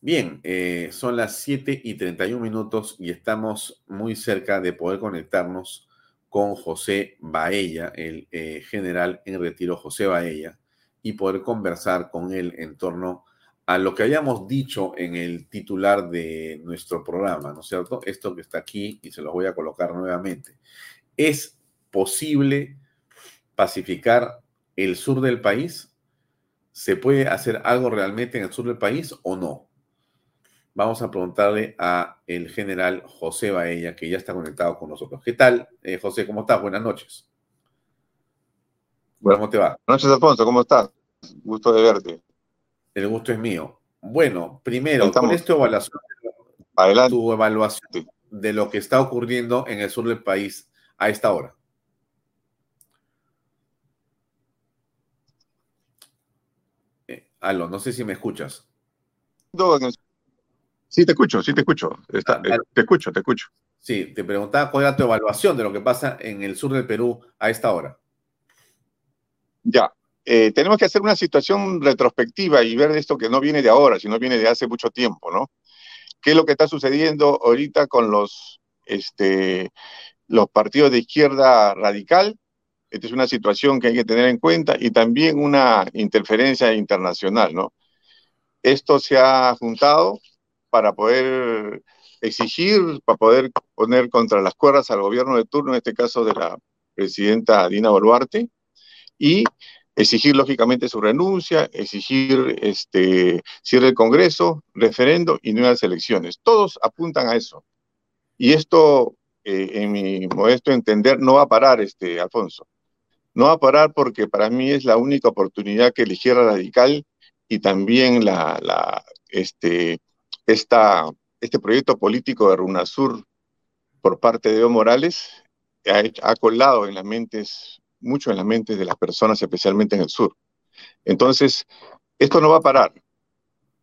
Bien, eh, son las 7 y 31 minutos y estamos muy cerca de poder conectarnos con José Baella, el eh, general en retiro José Baella, y poder conversar con él en torno a lo que habíamos dicho en el titular de nuestro programa, ¿no es cierto? Esto que está aquí y se lo voy a colocar nuevamente. ¿Es posible pacificar el sur del país? ¿Se puede hacer algo realmente en el sur del país o no? Vamos a preguntarle a el general José Baella, que ya está conectado con nosotros. ¿Qué tal, eh, José? ¿Cómo estás? Buenas noches. ¿Cómo te va? Buenas noches, Alfonso. ¿Cómo estás? Gusto de verte. El gusto es mío. Bueno, primero, con esto evaluación, tu evaluación de lo que está ocurriendo en el sur del país a esta hora. Eh, aló, no sé si me escuchas. Sí, te escucho, sí te escucho. Ah, te escucho, te escucho. Sí, te preguntaba cuál era tu evaluación de lo que pasa en el sur del Perú a esta hora. Ya, eh, tenemos que hacer una situación retrospectiva y ver esto que no viene de ahora, sino viene de hace mucho tiempo, ¿no? ¿Qué es lo que está sucediendo ahorita con los, este, los partidos de izquierda radical? Esta es una situación que hay que tener en cuenta y también una interferencia internacional, ¿no? Esto se ha juntado para poder exigir, para poder poner contra las cuerdas al gobierno de turno, en este caso de la presidenta Dina Boluarte, y exigir lógicamente su renuncia, exigir este, cierre del Congreso, referendo y nuevas elecciones. Todos apuntan a eso. Y esto, eh, en mi modesto entender, no va a parar, este, Alfonso. No va a parar porque para mí es la única oportunidad que la radical y también la, la, este, esta, este proyecto político de RUNASUR por parte de Evo Morales ha, ha colado en las mentes mucho en la mente de las personas, especialmente en el sur. Entonces, esto no va a parar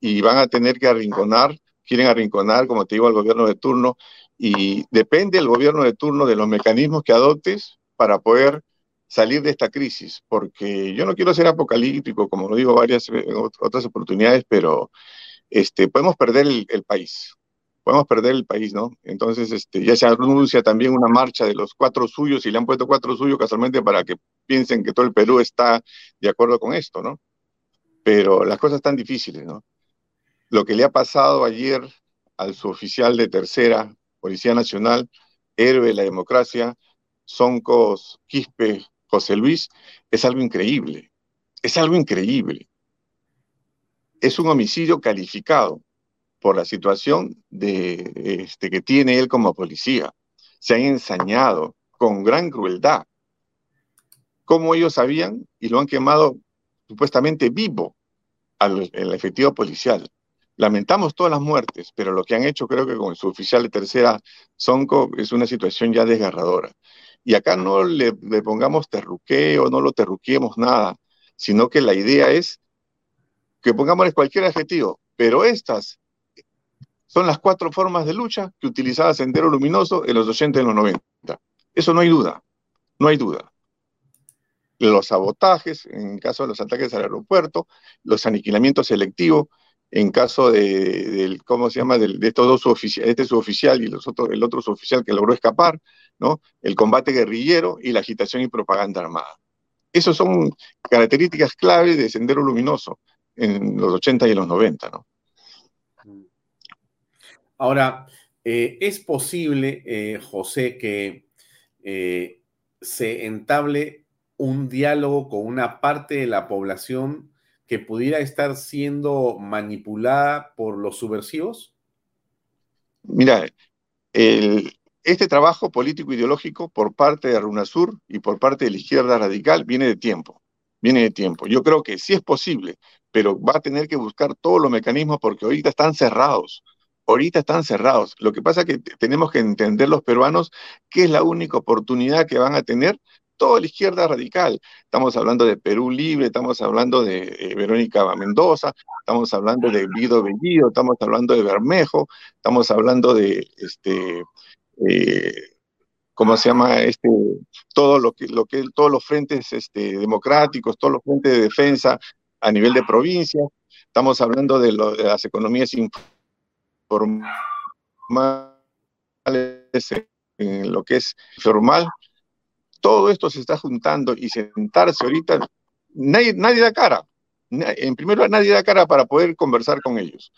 y van a tener que arrinconar, quieren arrinconar, como te digo, al gobierno de turno y depende el gobierno de turno de los mecanismos que adoptes para poder salir de esta crisis, porque yo no quiero ser apocalíptico, como lo digo varias otras oportunidades, pero este, podemos perder el país podemos perder el país, ¿no? Entonces, este, ya se anuncia también una marcha de los cuatro suyos y le han puesto cuatro suyos casualmente para que piensen que todo el Perú está de acuerdo con esto, ¿no? Pero las cosas están difíciles, ¿no? Lo que le ha pasado ayer al suboficial de tercera, Policía Nacional, héroe de la democracia, Soncos Quispe José Luis, es algo increíble. Es algo increíble. Es un homicidio calificado por la situación de, este, que tiene él como policía. Se han ensañado con gran crueldad. Como ellos sabían y lo han quemado supuestamente vivo al efectivo policial. Lamentamos todas las muertes, pero lo que han hecho creo que con su oficial de tercera Sonco es una situación ya desgarradora. Y acá no le, le pongamos terruqueo, no lo terruquemos nada, sino que la idea es que pongamos cualquier adjetivo, pero estas son las cuatro formas de lucha que utilizaba Sendero Luminoso en los 80 y los 90. Eso no hay duda, no hay duda. Los sabotajes, en caso de los ataques al aeropuerto, los aniquilamientos selectivos, en caso de, ¿cómo se llama?, de, estos dos suboficiales, este suboficial y los otros, el otro suboficial que logró escapar, ¿no? El combate guerrillero y la agitación y propaganda armada. Esas son características claves de Sendero Luminoso en los 80 y los 90, ¿no? Ahora, eh, ¿es posible, eh, José, que eh, se entable un diálogo con una parte de la población que pudiera estar siendo manipulada por los subversivos? Mira, este trabajo político-ideológico por parte de Runasur y por parte de la izquierda radical viene de tiempo, viene de tiempo. Yo creo que sí es posible, pero va a tener que buscar todos los mecanismos porque ahorita están cerrados ahorita están cerrados. Lo que pasa es que tenemos que entender los peruanos que es la única oportunidad que van a tener toda la izquierda radical. Estamos hablando de Perú Libre, estamos hablando de eh, Verónica Mendoza, estamos hablando de Guido Bellido, estamos hablando de Bermejo, estamos hablando de este eh, ¿cómo se llama? Este, todo lo que, lo que, todos los frentes este, democráticos, todos los frentes de defensa a nivel de provincia. Estamos hablando de, de las economías en lo que es formal, todo esto se está juntando y sentarse ahorita, nadie, nadie da cara. En primer lugar, nadie da cara para poder conversar con ellos.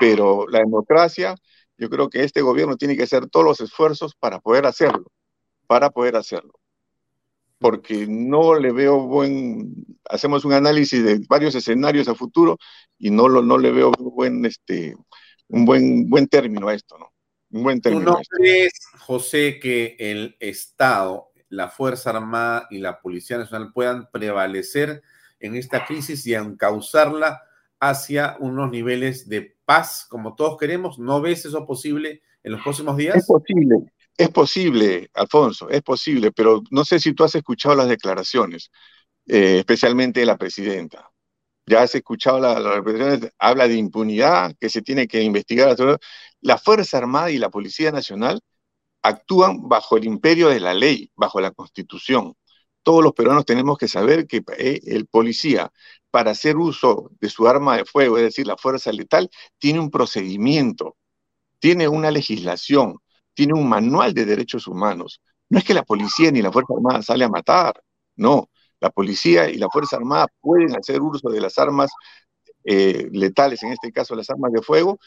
Pero la democracia, yo creo que este gobierno tiene que hacer todos los esfuerzos para poder hacerlo, para poder hacerlo. Porque no le veo buen, hacemos un análisis de varios escenarios a futuro y no, lo, no le veo buen, este, un buen, buen término a esto, ¿no? Un buen término. no crees, José, que el Estado, la Fuerza Armada y la Policía Nacional puedan prevalecer en esta crisis y encauzarla hacia unos niveles de paz como todos queremos? ¿No ves eso posible en los próximos días? Es posible, es posible, Alfonso, es posible, pero no sé si tú has escuchado las declaraciones, eh, especialmente de la presidenta ya has escuchado las la representaciones, habla de impunidad, que se tiene que investigar. La Fuerza Armada y la Policía Nacional actúan bajo el imperio de la ley, bajo la Constitución. Todos los peruanos tenemos que saber que eh, el policía, para hacer uso de su arma de fuego, es decir, la fuerza letal, tiene un procedimiento, tiene una legislación, tiene un manual de derechos humanos. No es que la policía ni la Fuerza Armada sale a matar, no la policía y la Fuerza Armada pueden hacer uso de las armas eh, letales, en este caso las armas de fuego,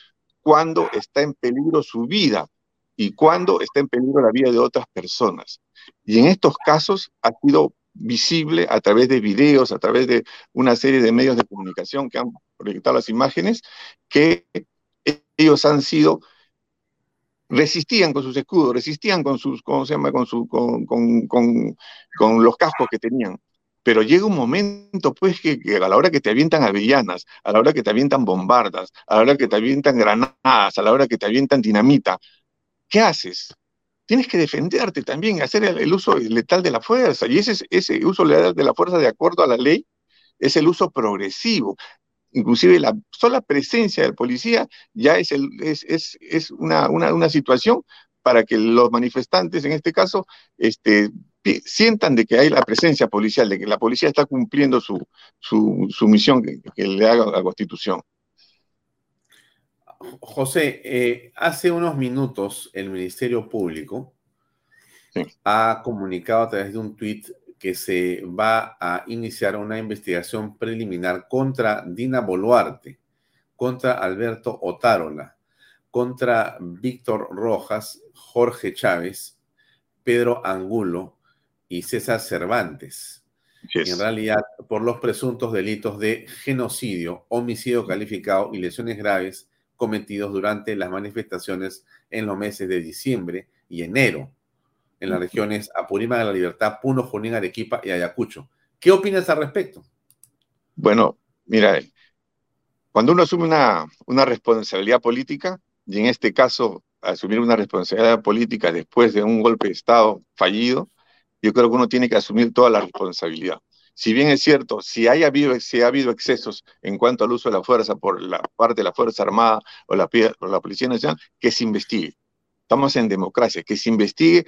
cuando está en peligro su vida y cuando está en peligro la vida de otras personas. Y en estos casos ha sido visible a través de videos, a través de una serie de medios de comunicación que han proyectado las imágenes, que ellos han sido resistían con sus escudos, resistían con sus, ¿cómo se llama? Con, su, con, con, con los cascos que tenían. Pero llega un momento, pues, que, a la hora que te avientan avellanas, a la hora que te avientan bombardas, a la hora que te avientan granadas, a la hora que te avientan dinamita, ¿qué haces? Tienes que defenderte también, hacer el, uso letal de la fuerza. Y ese, ese uso letal de la fuerza, de acuerdo a la ley, es el uso progresivo. Inclusive la sola presencia del policía ya es, el, es, es, es una, una, una situación para que los manifestantes, en este caso, este, sientan de que hay la presencia policial, de que la policía está cumpliendo su, su, misión que, le haga la Constitución. José, eh, hace unos minutos el Ministerio Público ha comunicado a través de un tuit que se va a iniciar una investigación preliminar contra Dina Boluarte, contra Alberto Otárola, contra Víctor Rojas, Jorge Chávez, Pedro Angulo y César Cervantes. En realidad, por los presuntos delitos de genocidio, homicidio calificado y lesiones graves cometidos durante las manifestaciones en los meses de diciembre y enero en las regiones Apurímac de la Libertad, Puno, Junín, Arequipa y Ayacucho. ¿Qué opinas al respecto? Bueno, mira, cuando uno asume una, una responsabilidad política, y en este caso asumir una responsabilidad política después de un golpe de Estado fallido, yo creo que uno tiene que asumir toda la responsabilidad. Si bien es cierto, si, haya habido, si ha habido excesos en cuanto al uso de la fuerza por la parte de la Fuerza Armada o la, o la Policía Nacional, que se investigue. Estamos en democracia, que se investigue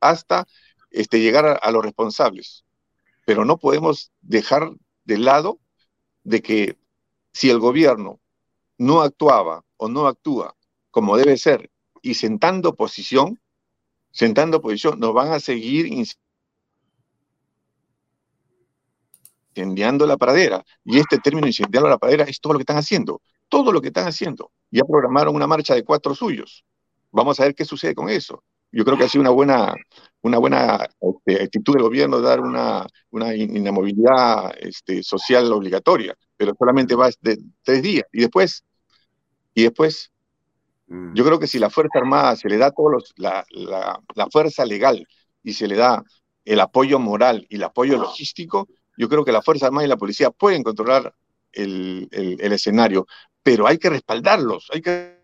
hasta este, llegar a, los responsables. Pero no podemos dejar de lado de que si el gobierno no actuaba o no actúa como debe ser y sentando posición, sentando posición, nos van a seguir incendiando la pradera. Y este término incendiando la pradera es todo lo que están haciendo, todo lo que están haciendo. Ya programaron una marcha de cuatro suyos. Vamos a ver qué sucede con eso. Yo creo que ha sido una buena, una buena este, actitud del gobierno de dar una, una inamovilidad este, social obligatoria, pero solamente va de tres días. Y después, y después Mm. Yo creo que si la Fuerza Armada se le da todos los, la, fuerza legal y se le da el apoyo moral y el apoyo logístico, yo creo que la Fuerza Armada y la policía pueden controlar el, escenario, pero hay que respaldarlos, hay que...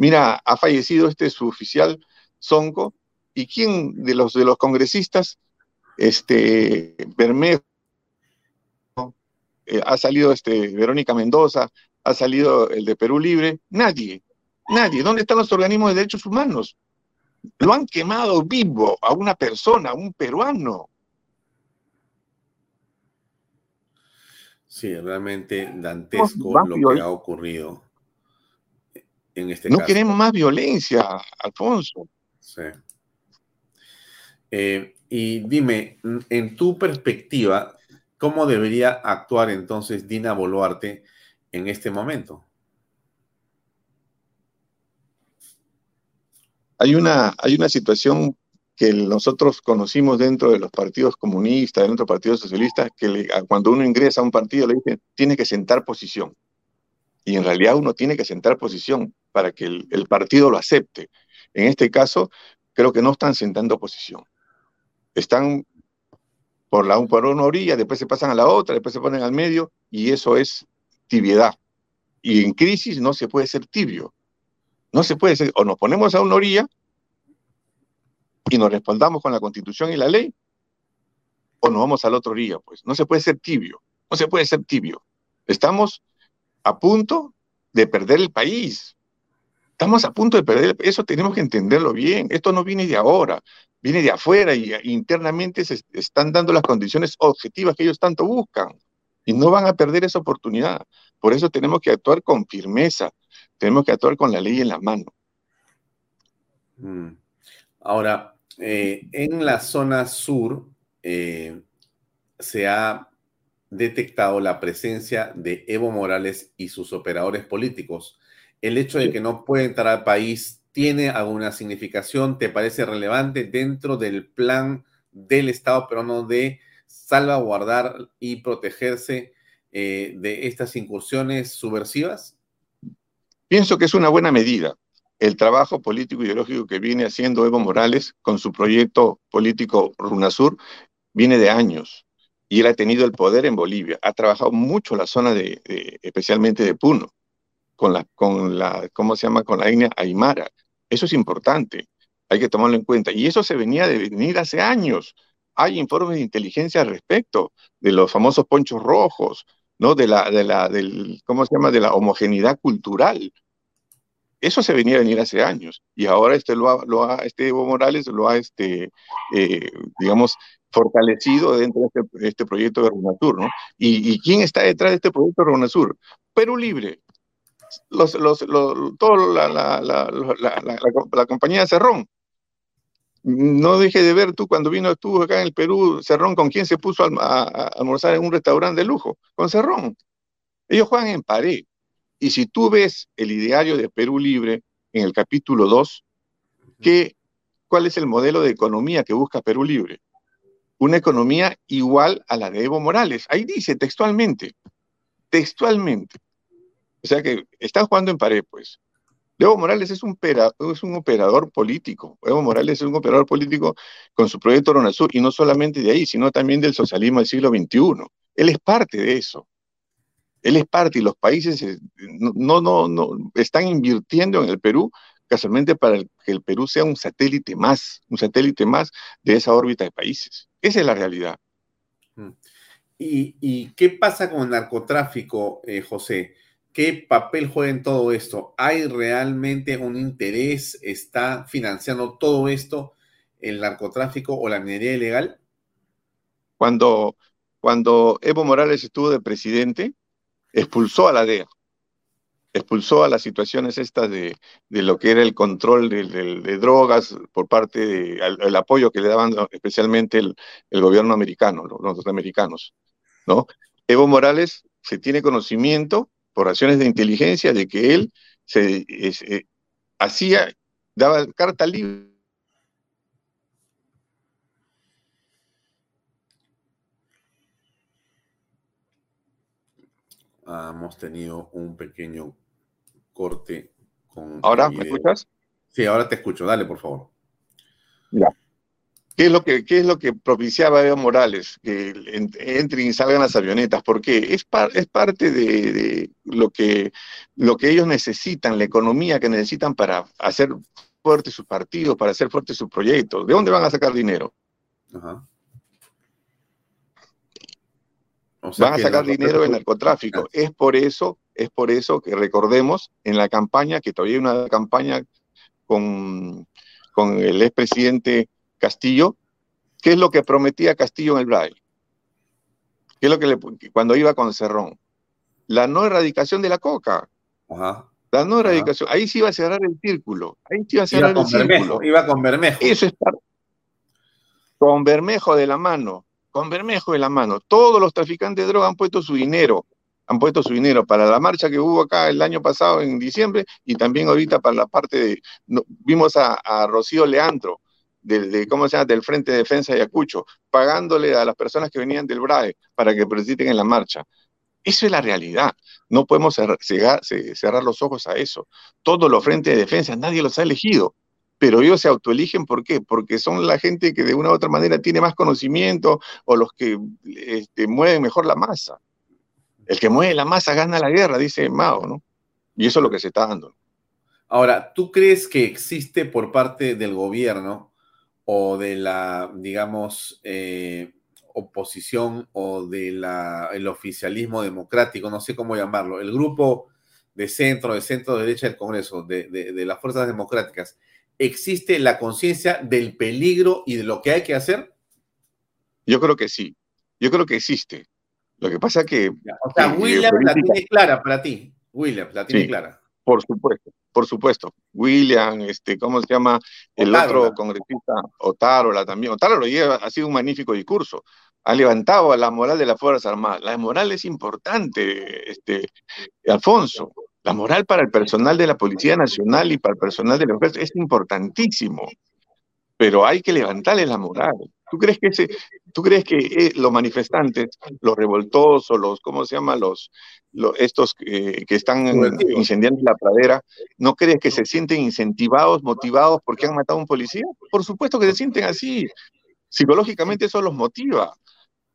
Mira, ha fallecido este suboficial Sonco, y quién de los, de los congresistas, este, Bermejo, eh, ha salido este, Verónica Mendoza, ha salido el de Perú Libre, nadie, nadie. ¿Dónde están los organismos de derechos humanos? Lo han quemado vivo a una persona, a un peruano. Sí, realmente dantesco lo que ha ocurrido en este no caso. No queremos más violencia, Alfonso. Sí. Eh, y dime, en tu perspectiva, ¿cómo debería actuar entonces Dina Boluarte en este momento? Hay una, hay una situación que nosotros conocimos dentro de los partidos comunistas, dentro de los partidos socialistas, que cuando uno ingresa a un partido le dicen, tiene que sentar posición. Y en realidad uno tiene que sentar posición para que el, el partido lo acepte. En este caso, creo que no están sentando posición. Están por, la, por una orilla, después se pasan a la otra, después se ponen al medio, y eso es tibiedad. Y en crisis no se puede ser tibio. No se puede ser, o nos ponemos a una orilla y nos respaldamos con la constitución y la ley, o nos vamos a la otra orilla, pues. No se puede ser tibio, no se puede ser tibio. Estamos a punto de perder el país. Estamos a punto de perder, eso tenemos que entenderlo bien. Esto no viene de ahora, viene de afuera y internamente se están dando las condiciones objetivas que ellos tanto buscan y no van a perder esa oportunidad. Por eso tenemos que actuar con firmeza, tenemos que actuar con la ley en la mano. Mm. Ahora, eh, en la zona sur eh, se ha detectado la presencia de Evo Morales y sus operadores políticos. El hecho de que no puede entrar al país tiene alguna significación, ¿te parece relevante dentro del plan del Estado peruano de salvaguardar y protegerse eh, de estas incursiones subversivas? Pienso que es una buena medida el trabajo político ideológico que viene haciendo Evo Morales con su proyecto político RUNASUR viene de años y él ha tenido el poder en Bolivia. Ha trabajado mucho la zona de, especialmente de Puno, con la, con la, ¿cómo se llama? Con la etnia Aymara. Eso es importante, hay que tomarlo en cuenta. Y eso se venía de venir hace años hay informes de inteligencia al respecto, de los famosos ponchos rojos, ¿no? De la, de la, del, ¿cómo se llama? De la homogeneidad cultural. Eso se venía a venir hace años y ahora este, lo ha, lo ha, este Evo Morales lo ha, este, eh, digamos, fortalecido dentro de este, este proyecto de Runasur, ¿no? ¿Y, ¿Y, quién está detrás de este proyecto de Runasur? Perú Libre, los, los, los, la, la, la, la, compañía Cerrón, no deje de ver tú cuando vino tú acá en el Perú, Cerrón, ¿con quién se puso a, almorzar en un restaurante de lujo? Con Cerrón. Ellos juegan en pared. Y si tú ves el ideario de Perú Libre en el capítulo 2, ¿qué, ¿cuál es el modelo de economía que busca Perú Libre? Una economía igual a la de Evo Morales. Ahí dice textualmente, textualmente. O sea que están jugando en pared, pues. Evo Morales es un, operador político. Evo Morales es un operador político con su proyecto Sur y no solamente de ahí, sino también del socialismo del siglo XXI. Él es parte de eso. Él es parte y los países eh, no, no, no, están invirtiendo en el Perú casualmente para que el Perú sea un satélite más, un satélite más de esa órbita de países. Esa es la realidad. Mm. ¿Y, qué pasa con el narcotráfico, eh, José? ¿Qué papel juega en todo esto? ¿Hay realmente un interés? ¿Está financiando todo esto el narcotráfico o la minería ilegal? Cuando, cuando Evo Morales estuvo de presidente, expulsó a la DEA, expulsó a las situaciones estas de, lo que era el control de, drogas por parte del apoyo que le daban especialmente el, gobierno americano, los norteamericanos. ¿no? Evo Morales se tiene conocimiento por razones de inteligencia de que él se eh, hacía, daba carta libre. Hemos tenido un pequeño corte con. ¿Ahora me escuchas? Sí, ahora te escucho. Dale, por favor. Ya. ¿Qué es lo que, qué es lo que propiciaba Evo Morales? Que entren y salgan las avionetas, porque es, es parte de, lo, que, lo que ellos necesitan, la economía que necesitan para hacer fuertes sus partidos, para hacer fuertes sus proyectos. ¿De dónde van a sacar dinero? Van a sacar dinero del narcotráfico. Es por eso, es por eso que recordemos en la campaña, que todavía hay una campaña con, con el expresidente Castillo, ¿qué es lo que prometía Castillo en el Braille? ¿Qué es lo que le, cuando iba con Cerrón? La no erradicación de la coca. La no erradicación. Ahí sí iba a cerrar el círculo. Ahí sí iba a cerrar el círculo. Iba con Bermejo. Eso es con Bermejo de la mano. Con Bermejo de la mano. Todos los traficantes de droga han puesto su dinero. Han puesto su dinero para la marcha que hubo acá el año pasado en diciembre y también ahorita para la parte de. vimos a, Rocío Leandro del, ¿cómo se llama? del Frente de Defensa de Ayacucho, pagándole a las personas que venían del BRAE para que participen en la marcha. Eso es la realidad. No podemos cerrar, cerrar los ojos a eso. Todos los frentes de defensa, nadie los ha elegido pero ellos se autoeligen, ¿por qué? Porque son la gente que de una u otra manera tiene más conocimiento o los que este, mueven mejor la masa. El que mueve la masa gana la guerra, dice Mao, ¿no? Y eso es lo que se está dando. Ahora, ¿tú crees que existe por parte del gobierno o de la, digamos, eh, oposición o del el oficialismo democrático, no sé cómo llamarlo, el grupo de centro, de centro derecha del Congreso, de, de las fuerzas democráticas, ¿existe la conciencia del peligro y de lo que hay que hacer? Yo creo que sí, yo creo que existe. Lo que pasa que... O sea, William la tiene clara para ti, William la tiene clara. Por supuesto, por supuesto. William, este, ¿cómo se llama? El otro congresista, Otárola también. Otárola lleva, ha sido un magnífico discurso. Ha levantado la moral de las Fuerzas Armadas. La moral es importante, este, Alfonso. La moral para el personal de la Policía Nacional y para el personal de la empresa es importantísimo. Pero hay que levantarle la moral. ¿Tú crees que, ese, ¿tú crees que eh, los manifestantes, los revoltosos, los, ¿cómo se llama? Los, estos que están incendiando la pradera, ¿no crees que se sienten incentivados, motivados porque han matado a un policía? Por supuesto que se sienten así. Psicológicamente eso los motiva.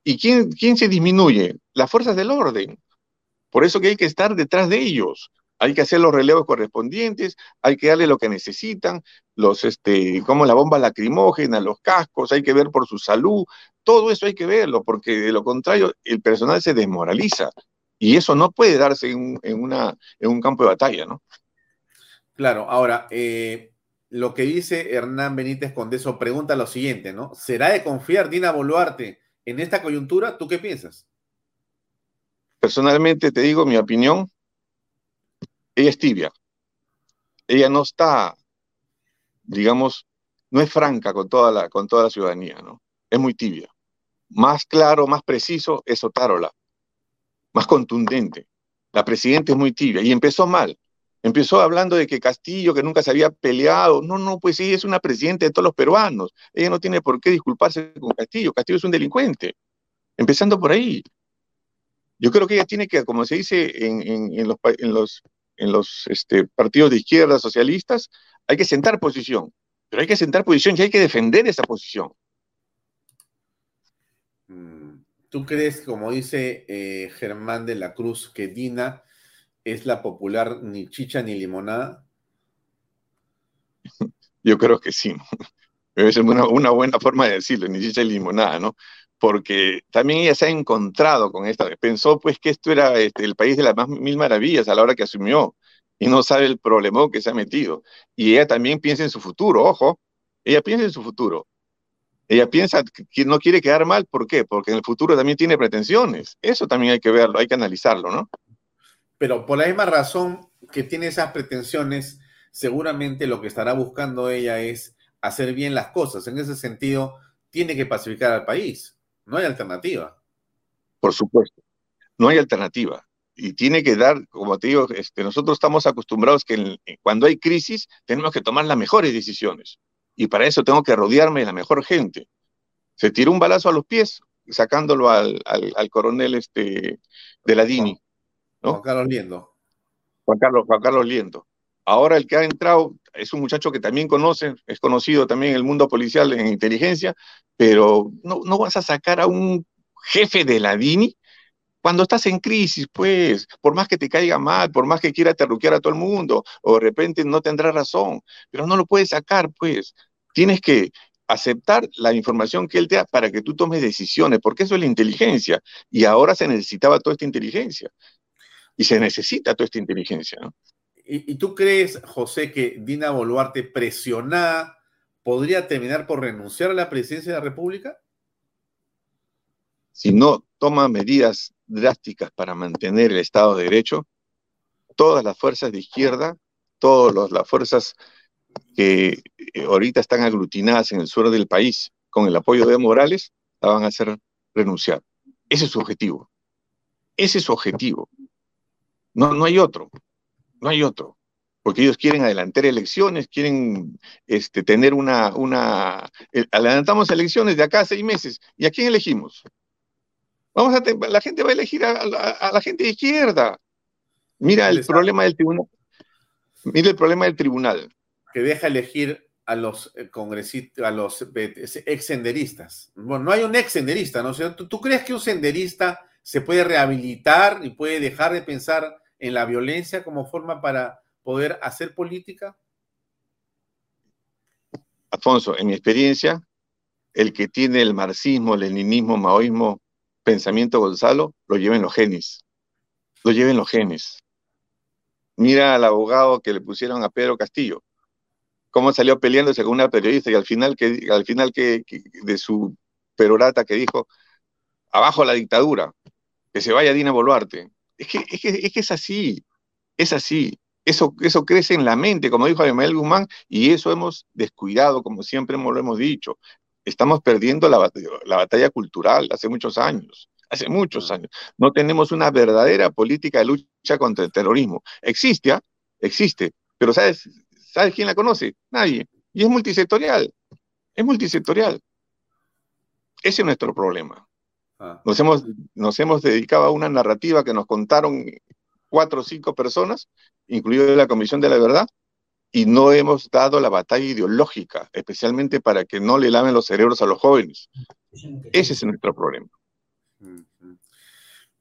¿Y quién, quién se disminuye? Las fuerzas del orden. Por eso que hay que estar detrás de ellos hay que hacer los relevos correspondientes, hay que darle lo que necesitan, los, este, como la bomba lacrimógena, los cascos, hay que ver por su salud, todo eso hay que verlo, porque de lo contrario el personal se desmoraliza y eso no puede darse en, en un campo de batalla, ¿no? Claro, ahora, eh, lo que dice Hernán Benítez Condeso pregunta lo siguiente, ¿no? ¿Será de confiar Dina Boluarte en esta coyuntura? ¿Tú qué piensas? Personalmente te digo mi opinión, ella es tibia. Ella no está, digamos, no es franca con toda la, con toda la ciudadanía, ¿no? Es muy tibia. Más claro, más preciso es Otárola, más contundente. La presidenta es muy tibia y empezó mal. Empezó hablando de que Castillo, que nunca se había peleado. No, no, pues sí, es una presidenta de todos los peruanos. Ella no tiene por qué disculparse con Castillo. Castillo es un delincuente. Empezando por ahí. Yo creo que ella tiene que, como se dice en, los, en los, en los este, partidos de izquierda socialistas, hay que sentar posición. Pero hay que sentar posición y hay que defender esa posición. Mm, ¿Tú crees, como dice eh, Germán de la Cruz, que Dina es la popular ni chicha ni limonada? Yo creo que sí. Es una, una buena forma de decirlo, ni chicha ni limonada, ¿no? Porque también ella se ha encontrado con esta, pensó pues que esto era este, el país de las más mil maravillas a la hora que asumió y no sabe el problema que se ha metido. Y ella también piensa en su futuro, ojo, ella piensa en su futuro. Ella piensa que no quiere quedar mal, ¿por qué? Porque en el futuro también tiene pretensiones. Eso también hay que verlo, hay que analizarlo, ¿no? Pero por la misma razón que tiene esas pretensiones, seguramente lo que estará buscando ella es hacer bien las cosas. En ese sentido, tiene que pacificar al país. No hay alternativa. Por supuesto, no hay alternativa. Y tiene que dar, como te digo, este, nosotros estamos acostumbrados que cuando hay crisis tenemos que tomar las mejores decisiones. Y para eso tengo que rodearme de la mejor gente. Se tiró un balazo a los pies, sacándolo al, al, coronel este, de la DINI. Juan Carlos Liendo. Juan Carlos, Juan Carlos Liendo. Ahora el que ha entrado es un muchacho que también conoce, es conocido también en el mundo policial en inteligencia, pero no, no vas a sacar a un jefe de la DINI cuando estás en crisis, pues, por más que te caiga mal, por más que quiera terruquear a todo el mundo, o de repente no tendrá razón, pero no lo puedes sacar, pues. Tienes que aceptar la información que él te da para que tú tomes decisiones, porque eso es la inteligencia. Y ahora se necesitaba toda esta inteligencia. Y se necesita toda esta inteligencia. ¿Y, ¿Y, tú crees, José, que Dina Boluarte presionada podría terminar por renunciar a la presidencia de la República? Si no toma medidas drásticas para mantener el Estado de Derecho, todas las fuerzas de izquierda, todas las fuerzas que eh, ahorita están aglutinadas en el sur del país con el apoyo de Morales, la van a hacer renunciar. Ese es su objetivo. Ese es su objetivo. No, no hay otro. No hay otro. Porque ellos quieren adelantar elecciones, quieren este, tener una, una... Eh, adelantamos elecciones de acá a seis meses. ¿Y a quién elegimos? Vamos a la gente va a elegir a, la gente de izquierda. Mira el problema del tribunal. Mira el problema del tribunal. Que deja elegir a los eh, congresistas, a los eh, ex senderistas. Bueno, no hay un ex senderista, ¿no? ¿tú, crees que un senderista se puede rehabilitar y puede dejar de pensar en la violencia como forma para poder hacer política? Alfonso, en mi experiencia, el que tiene el marxismo, leninismo, maoísmo pensamiento Gonzalo, lo lleven los genes. Lo lleven los genes. Mira al abogado que le pusieron a Pedro Castillo. Cómo salió peleándose con una periodista y al final, que, al final que, de su perorata que dijo, abajo la dictadura, que se vaya Dina Boluarte. Es que es, que, es, que es así, es así. Eso, eso crece en la mente, como dijo Abimael Guzmán, y eso hemos descuidado, como siempre lo hemos dicho estamos perdiendo la, la batalla cultural hace muchos años hace muchos años. No tenemos una verdadera política de lucha contra el terrorismo. Existe, ¿ah? existe, pero ¿sabes, ¿sabes quién la conoce? Nadie. Y es multisectorial, es multisectorial. Ese es nuestro problema. Ah. Nos, hemos, nos hemos dedicado a una narrativa que nos contaron cuatro o cinco personas, incluido la Comisión de la Verdad, y no hemos dado la batalla ideológica, especialmente para que no le laven los cerebros a los jóvenes. Ese es nuestro problema.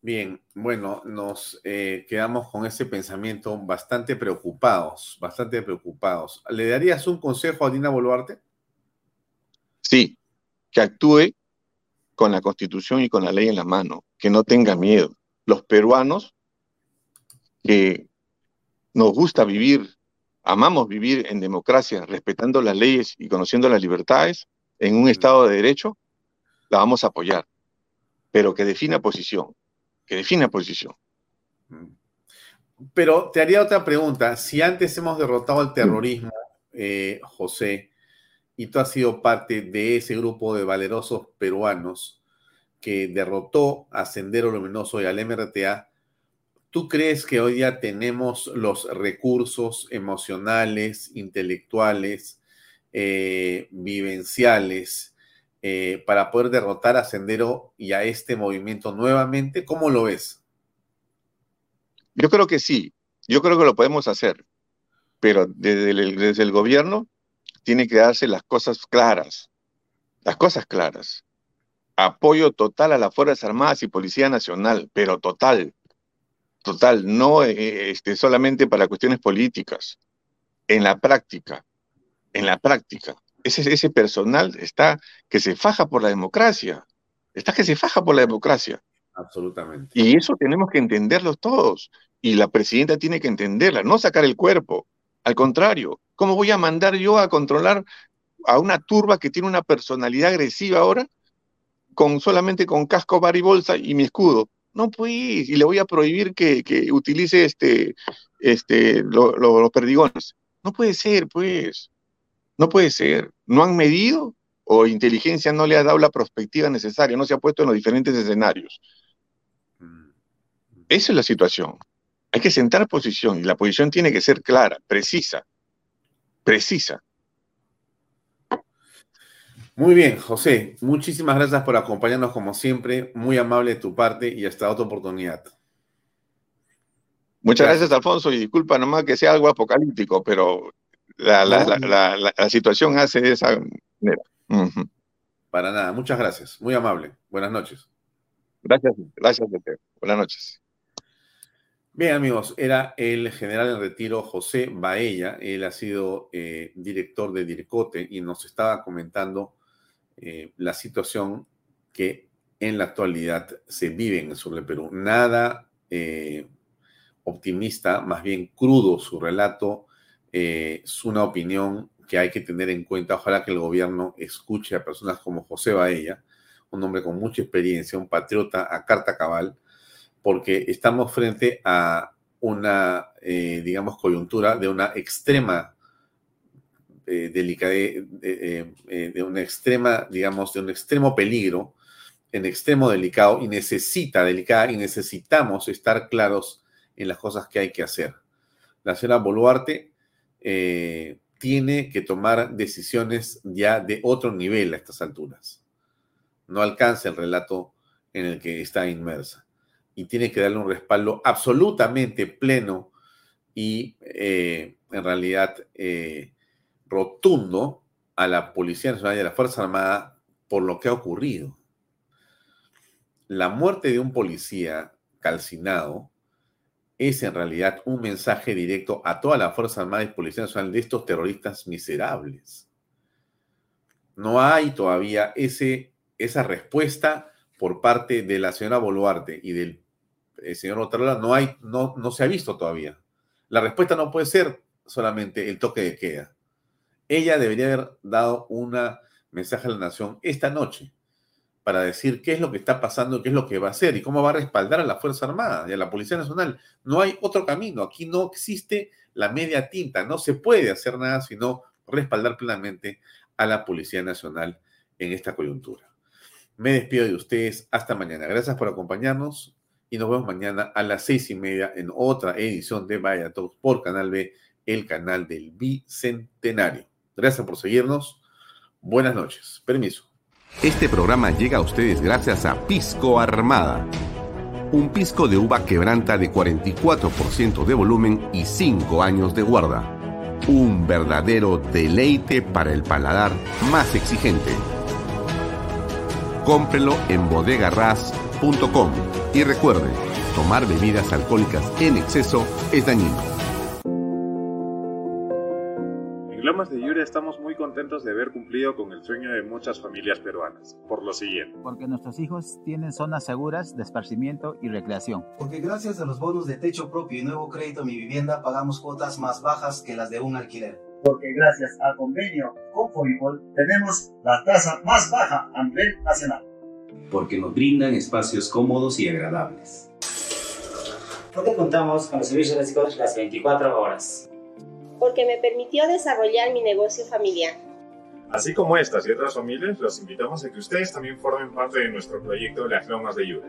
Bien, bueno, nos eh, quedamos con ese pensamiento bastante preocupados, bastante preocupados. ¿Le darías un consejo a Dina Boluarte? Sí, que actúe con la constitución y con la ley en la mano, que no tenga miedo. Los peruanos que nos gusta vivir amamos vivir en democracia, respetando las leyes y conociendo las libertades, en un Estado de Derecho, la vamos a apoyar. Pero que defina posición, que defina posición. Pero te haría otra pregunta. Si antes hemos derrotado al terrorismo, eh, José, y tú has sido parte de ese grupo de valerosos peruanos que derrotó a Sendero Luminoso y al MRTA, ¿Tú crees que hoy día tenemos los recursos emocionales, intelectuales, eh, vivenciales eh, para poder derrotar a Sendero y a este movimiento nuevamente? ¿Cómo lo ves? Yo creo que sí, yo creo que lo podemos hacer, pero desde el gobierno tiene que darse las cosas claras, las cosas claras. Apoyo total a las Fuerzas Armadas y Policía Nacional, pero total total, no eh, este, solamente para cuestiones políticas, en la práctica, en la práctica. Ese, ese personal está que se faja por la democracia, está que se faja por la democracia. Absolutamente. Y eso tenemos que entenderlo todos. Y la presidenta tiene que entenderla, no sacar el cuerpo. Al contrario, ¿cómo voy a mandar yo a controlar a una turba que tiene una personalidad agresiva ahora, con solamente con casco, bar y bolsa y mi escudo? No, pues, y le voy a prohibir que, utilice este, este, los perdigones. No puede ser, pues. No puede ser. ¿No han medido o inteligencia no le ha dado la perspectiva necesaria? No se ha puesto en los diferentes escenarios. Esa es la situación. Hay que sentar posición y la posición tiene que ser clara, precisa, precisa. Muy bien, José, muchísimas gracias por acompañarnos como siempre, muy amable de tu parte y hasta otra oportunidad. Muchas gracias, Alfonso, y disculpa nomás que sea algo apocalíptico, pero la, situación hace de esa manera. Para nada, muchas gracias, muy amable. Buenas noches. Gracias, gracias, Buenas noches. Bien, amigos, era el general en retiro José Baella. Él ha sido eh, director de Dircote y nos estaba comentando eh, la situación que en la actualidad se vive en el sur del Perú. Nada eh, optimista, más bien crudo su relato, es una opinión que hay que tener en cuenta. Ojalá que el gobierno escuche a personas como José Baella, un hombre con mucha experiencia, un patriota a carta cabal, porque estamos frente a una, digamos, coyuntura de una extrema eh, eh, eh, de una extrema, digamos, de un extremo peligro, en extremo delicado y necesita delicada y necesitamos estar claros en las cosas que hay que hacer. La señora Boluarte tiene que tomar decisiones ya de otro nivel a estas alturas. No alcanza el relato en el que está inmersa y tiene que darle un respaldo absolutamente pleno y en realidad rotundo a la Policía Nacional y a la Fuerza Armada por lo que ha ocurrido. La muerte de un policía calcinado es en realidad un mensaje directo a toda la Fuerza Armada y Policía Nacional de estos terroristas miserables. No hay todavía ese, esa respuesta por parte de la señora Boluarte y del eh, señor Otarola, no, hay, no, no se ha visto todavía. La respuesta no puede ser solamente el toque de queda ella debería haber dado un mensaje a la nación esta noche para decir qué es lo que está pasando, qué es lo que va a hacer y cómo va a respaldar a la Fuerza Armada y a la Policía Nacional. No hay otro camino, aquí no existe la media tinta, no se puede hacer nada sino respaldar plenamente a la Policía Nacional en esta coyuntura. Me despido de ustedes hasta mañana. Gracias por acompañarnos y nos vemos mañana a las seis y media en otra edición de Vaya Talks por Canal B, el canal del Bicentenario. Gracias por seguirnos. Buenas noches. Permiso. Este programa llega a ustedes gracias a Pisco Armada. Un pisco de uva quebranta de 44% de volumen y 5 años de guarda. Un verdadero deleite para el paladar más exigente. Cómprelo en bodegarras.com y recuerde, tomar bebidas alcohólicas en exceso es dañino. Lomas de Yura estamos muy contentos de haber cumplido con el sueño de muchas familias peruanas, por lo siguiente. Porque nuestros hijos tienen zonas seguras de esparcimiento y recreación. Porque gracias a los bonos de techo propio y nuevo crédito Mi Vivienda pagamos cuotas más bajas que las de un alquiler. Porque gracias al convenio con Fovipol tenemos la tasa más baja a nivel nacional. Porque nos brindan espacios cómodos y agradables. Porque contamos con los servicios básicos las 24 horas porque me permitió desarrollar mi negocio familiar. Así como estas y otras familias, los invitamos a que ustedes también formen parte de nuestro proyecto Las Lomas de Yura.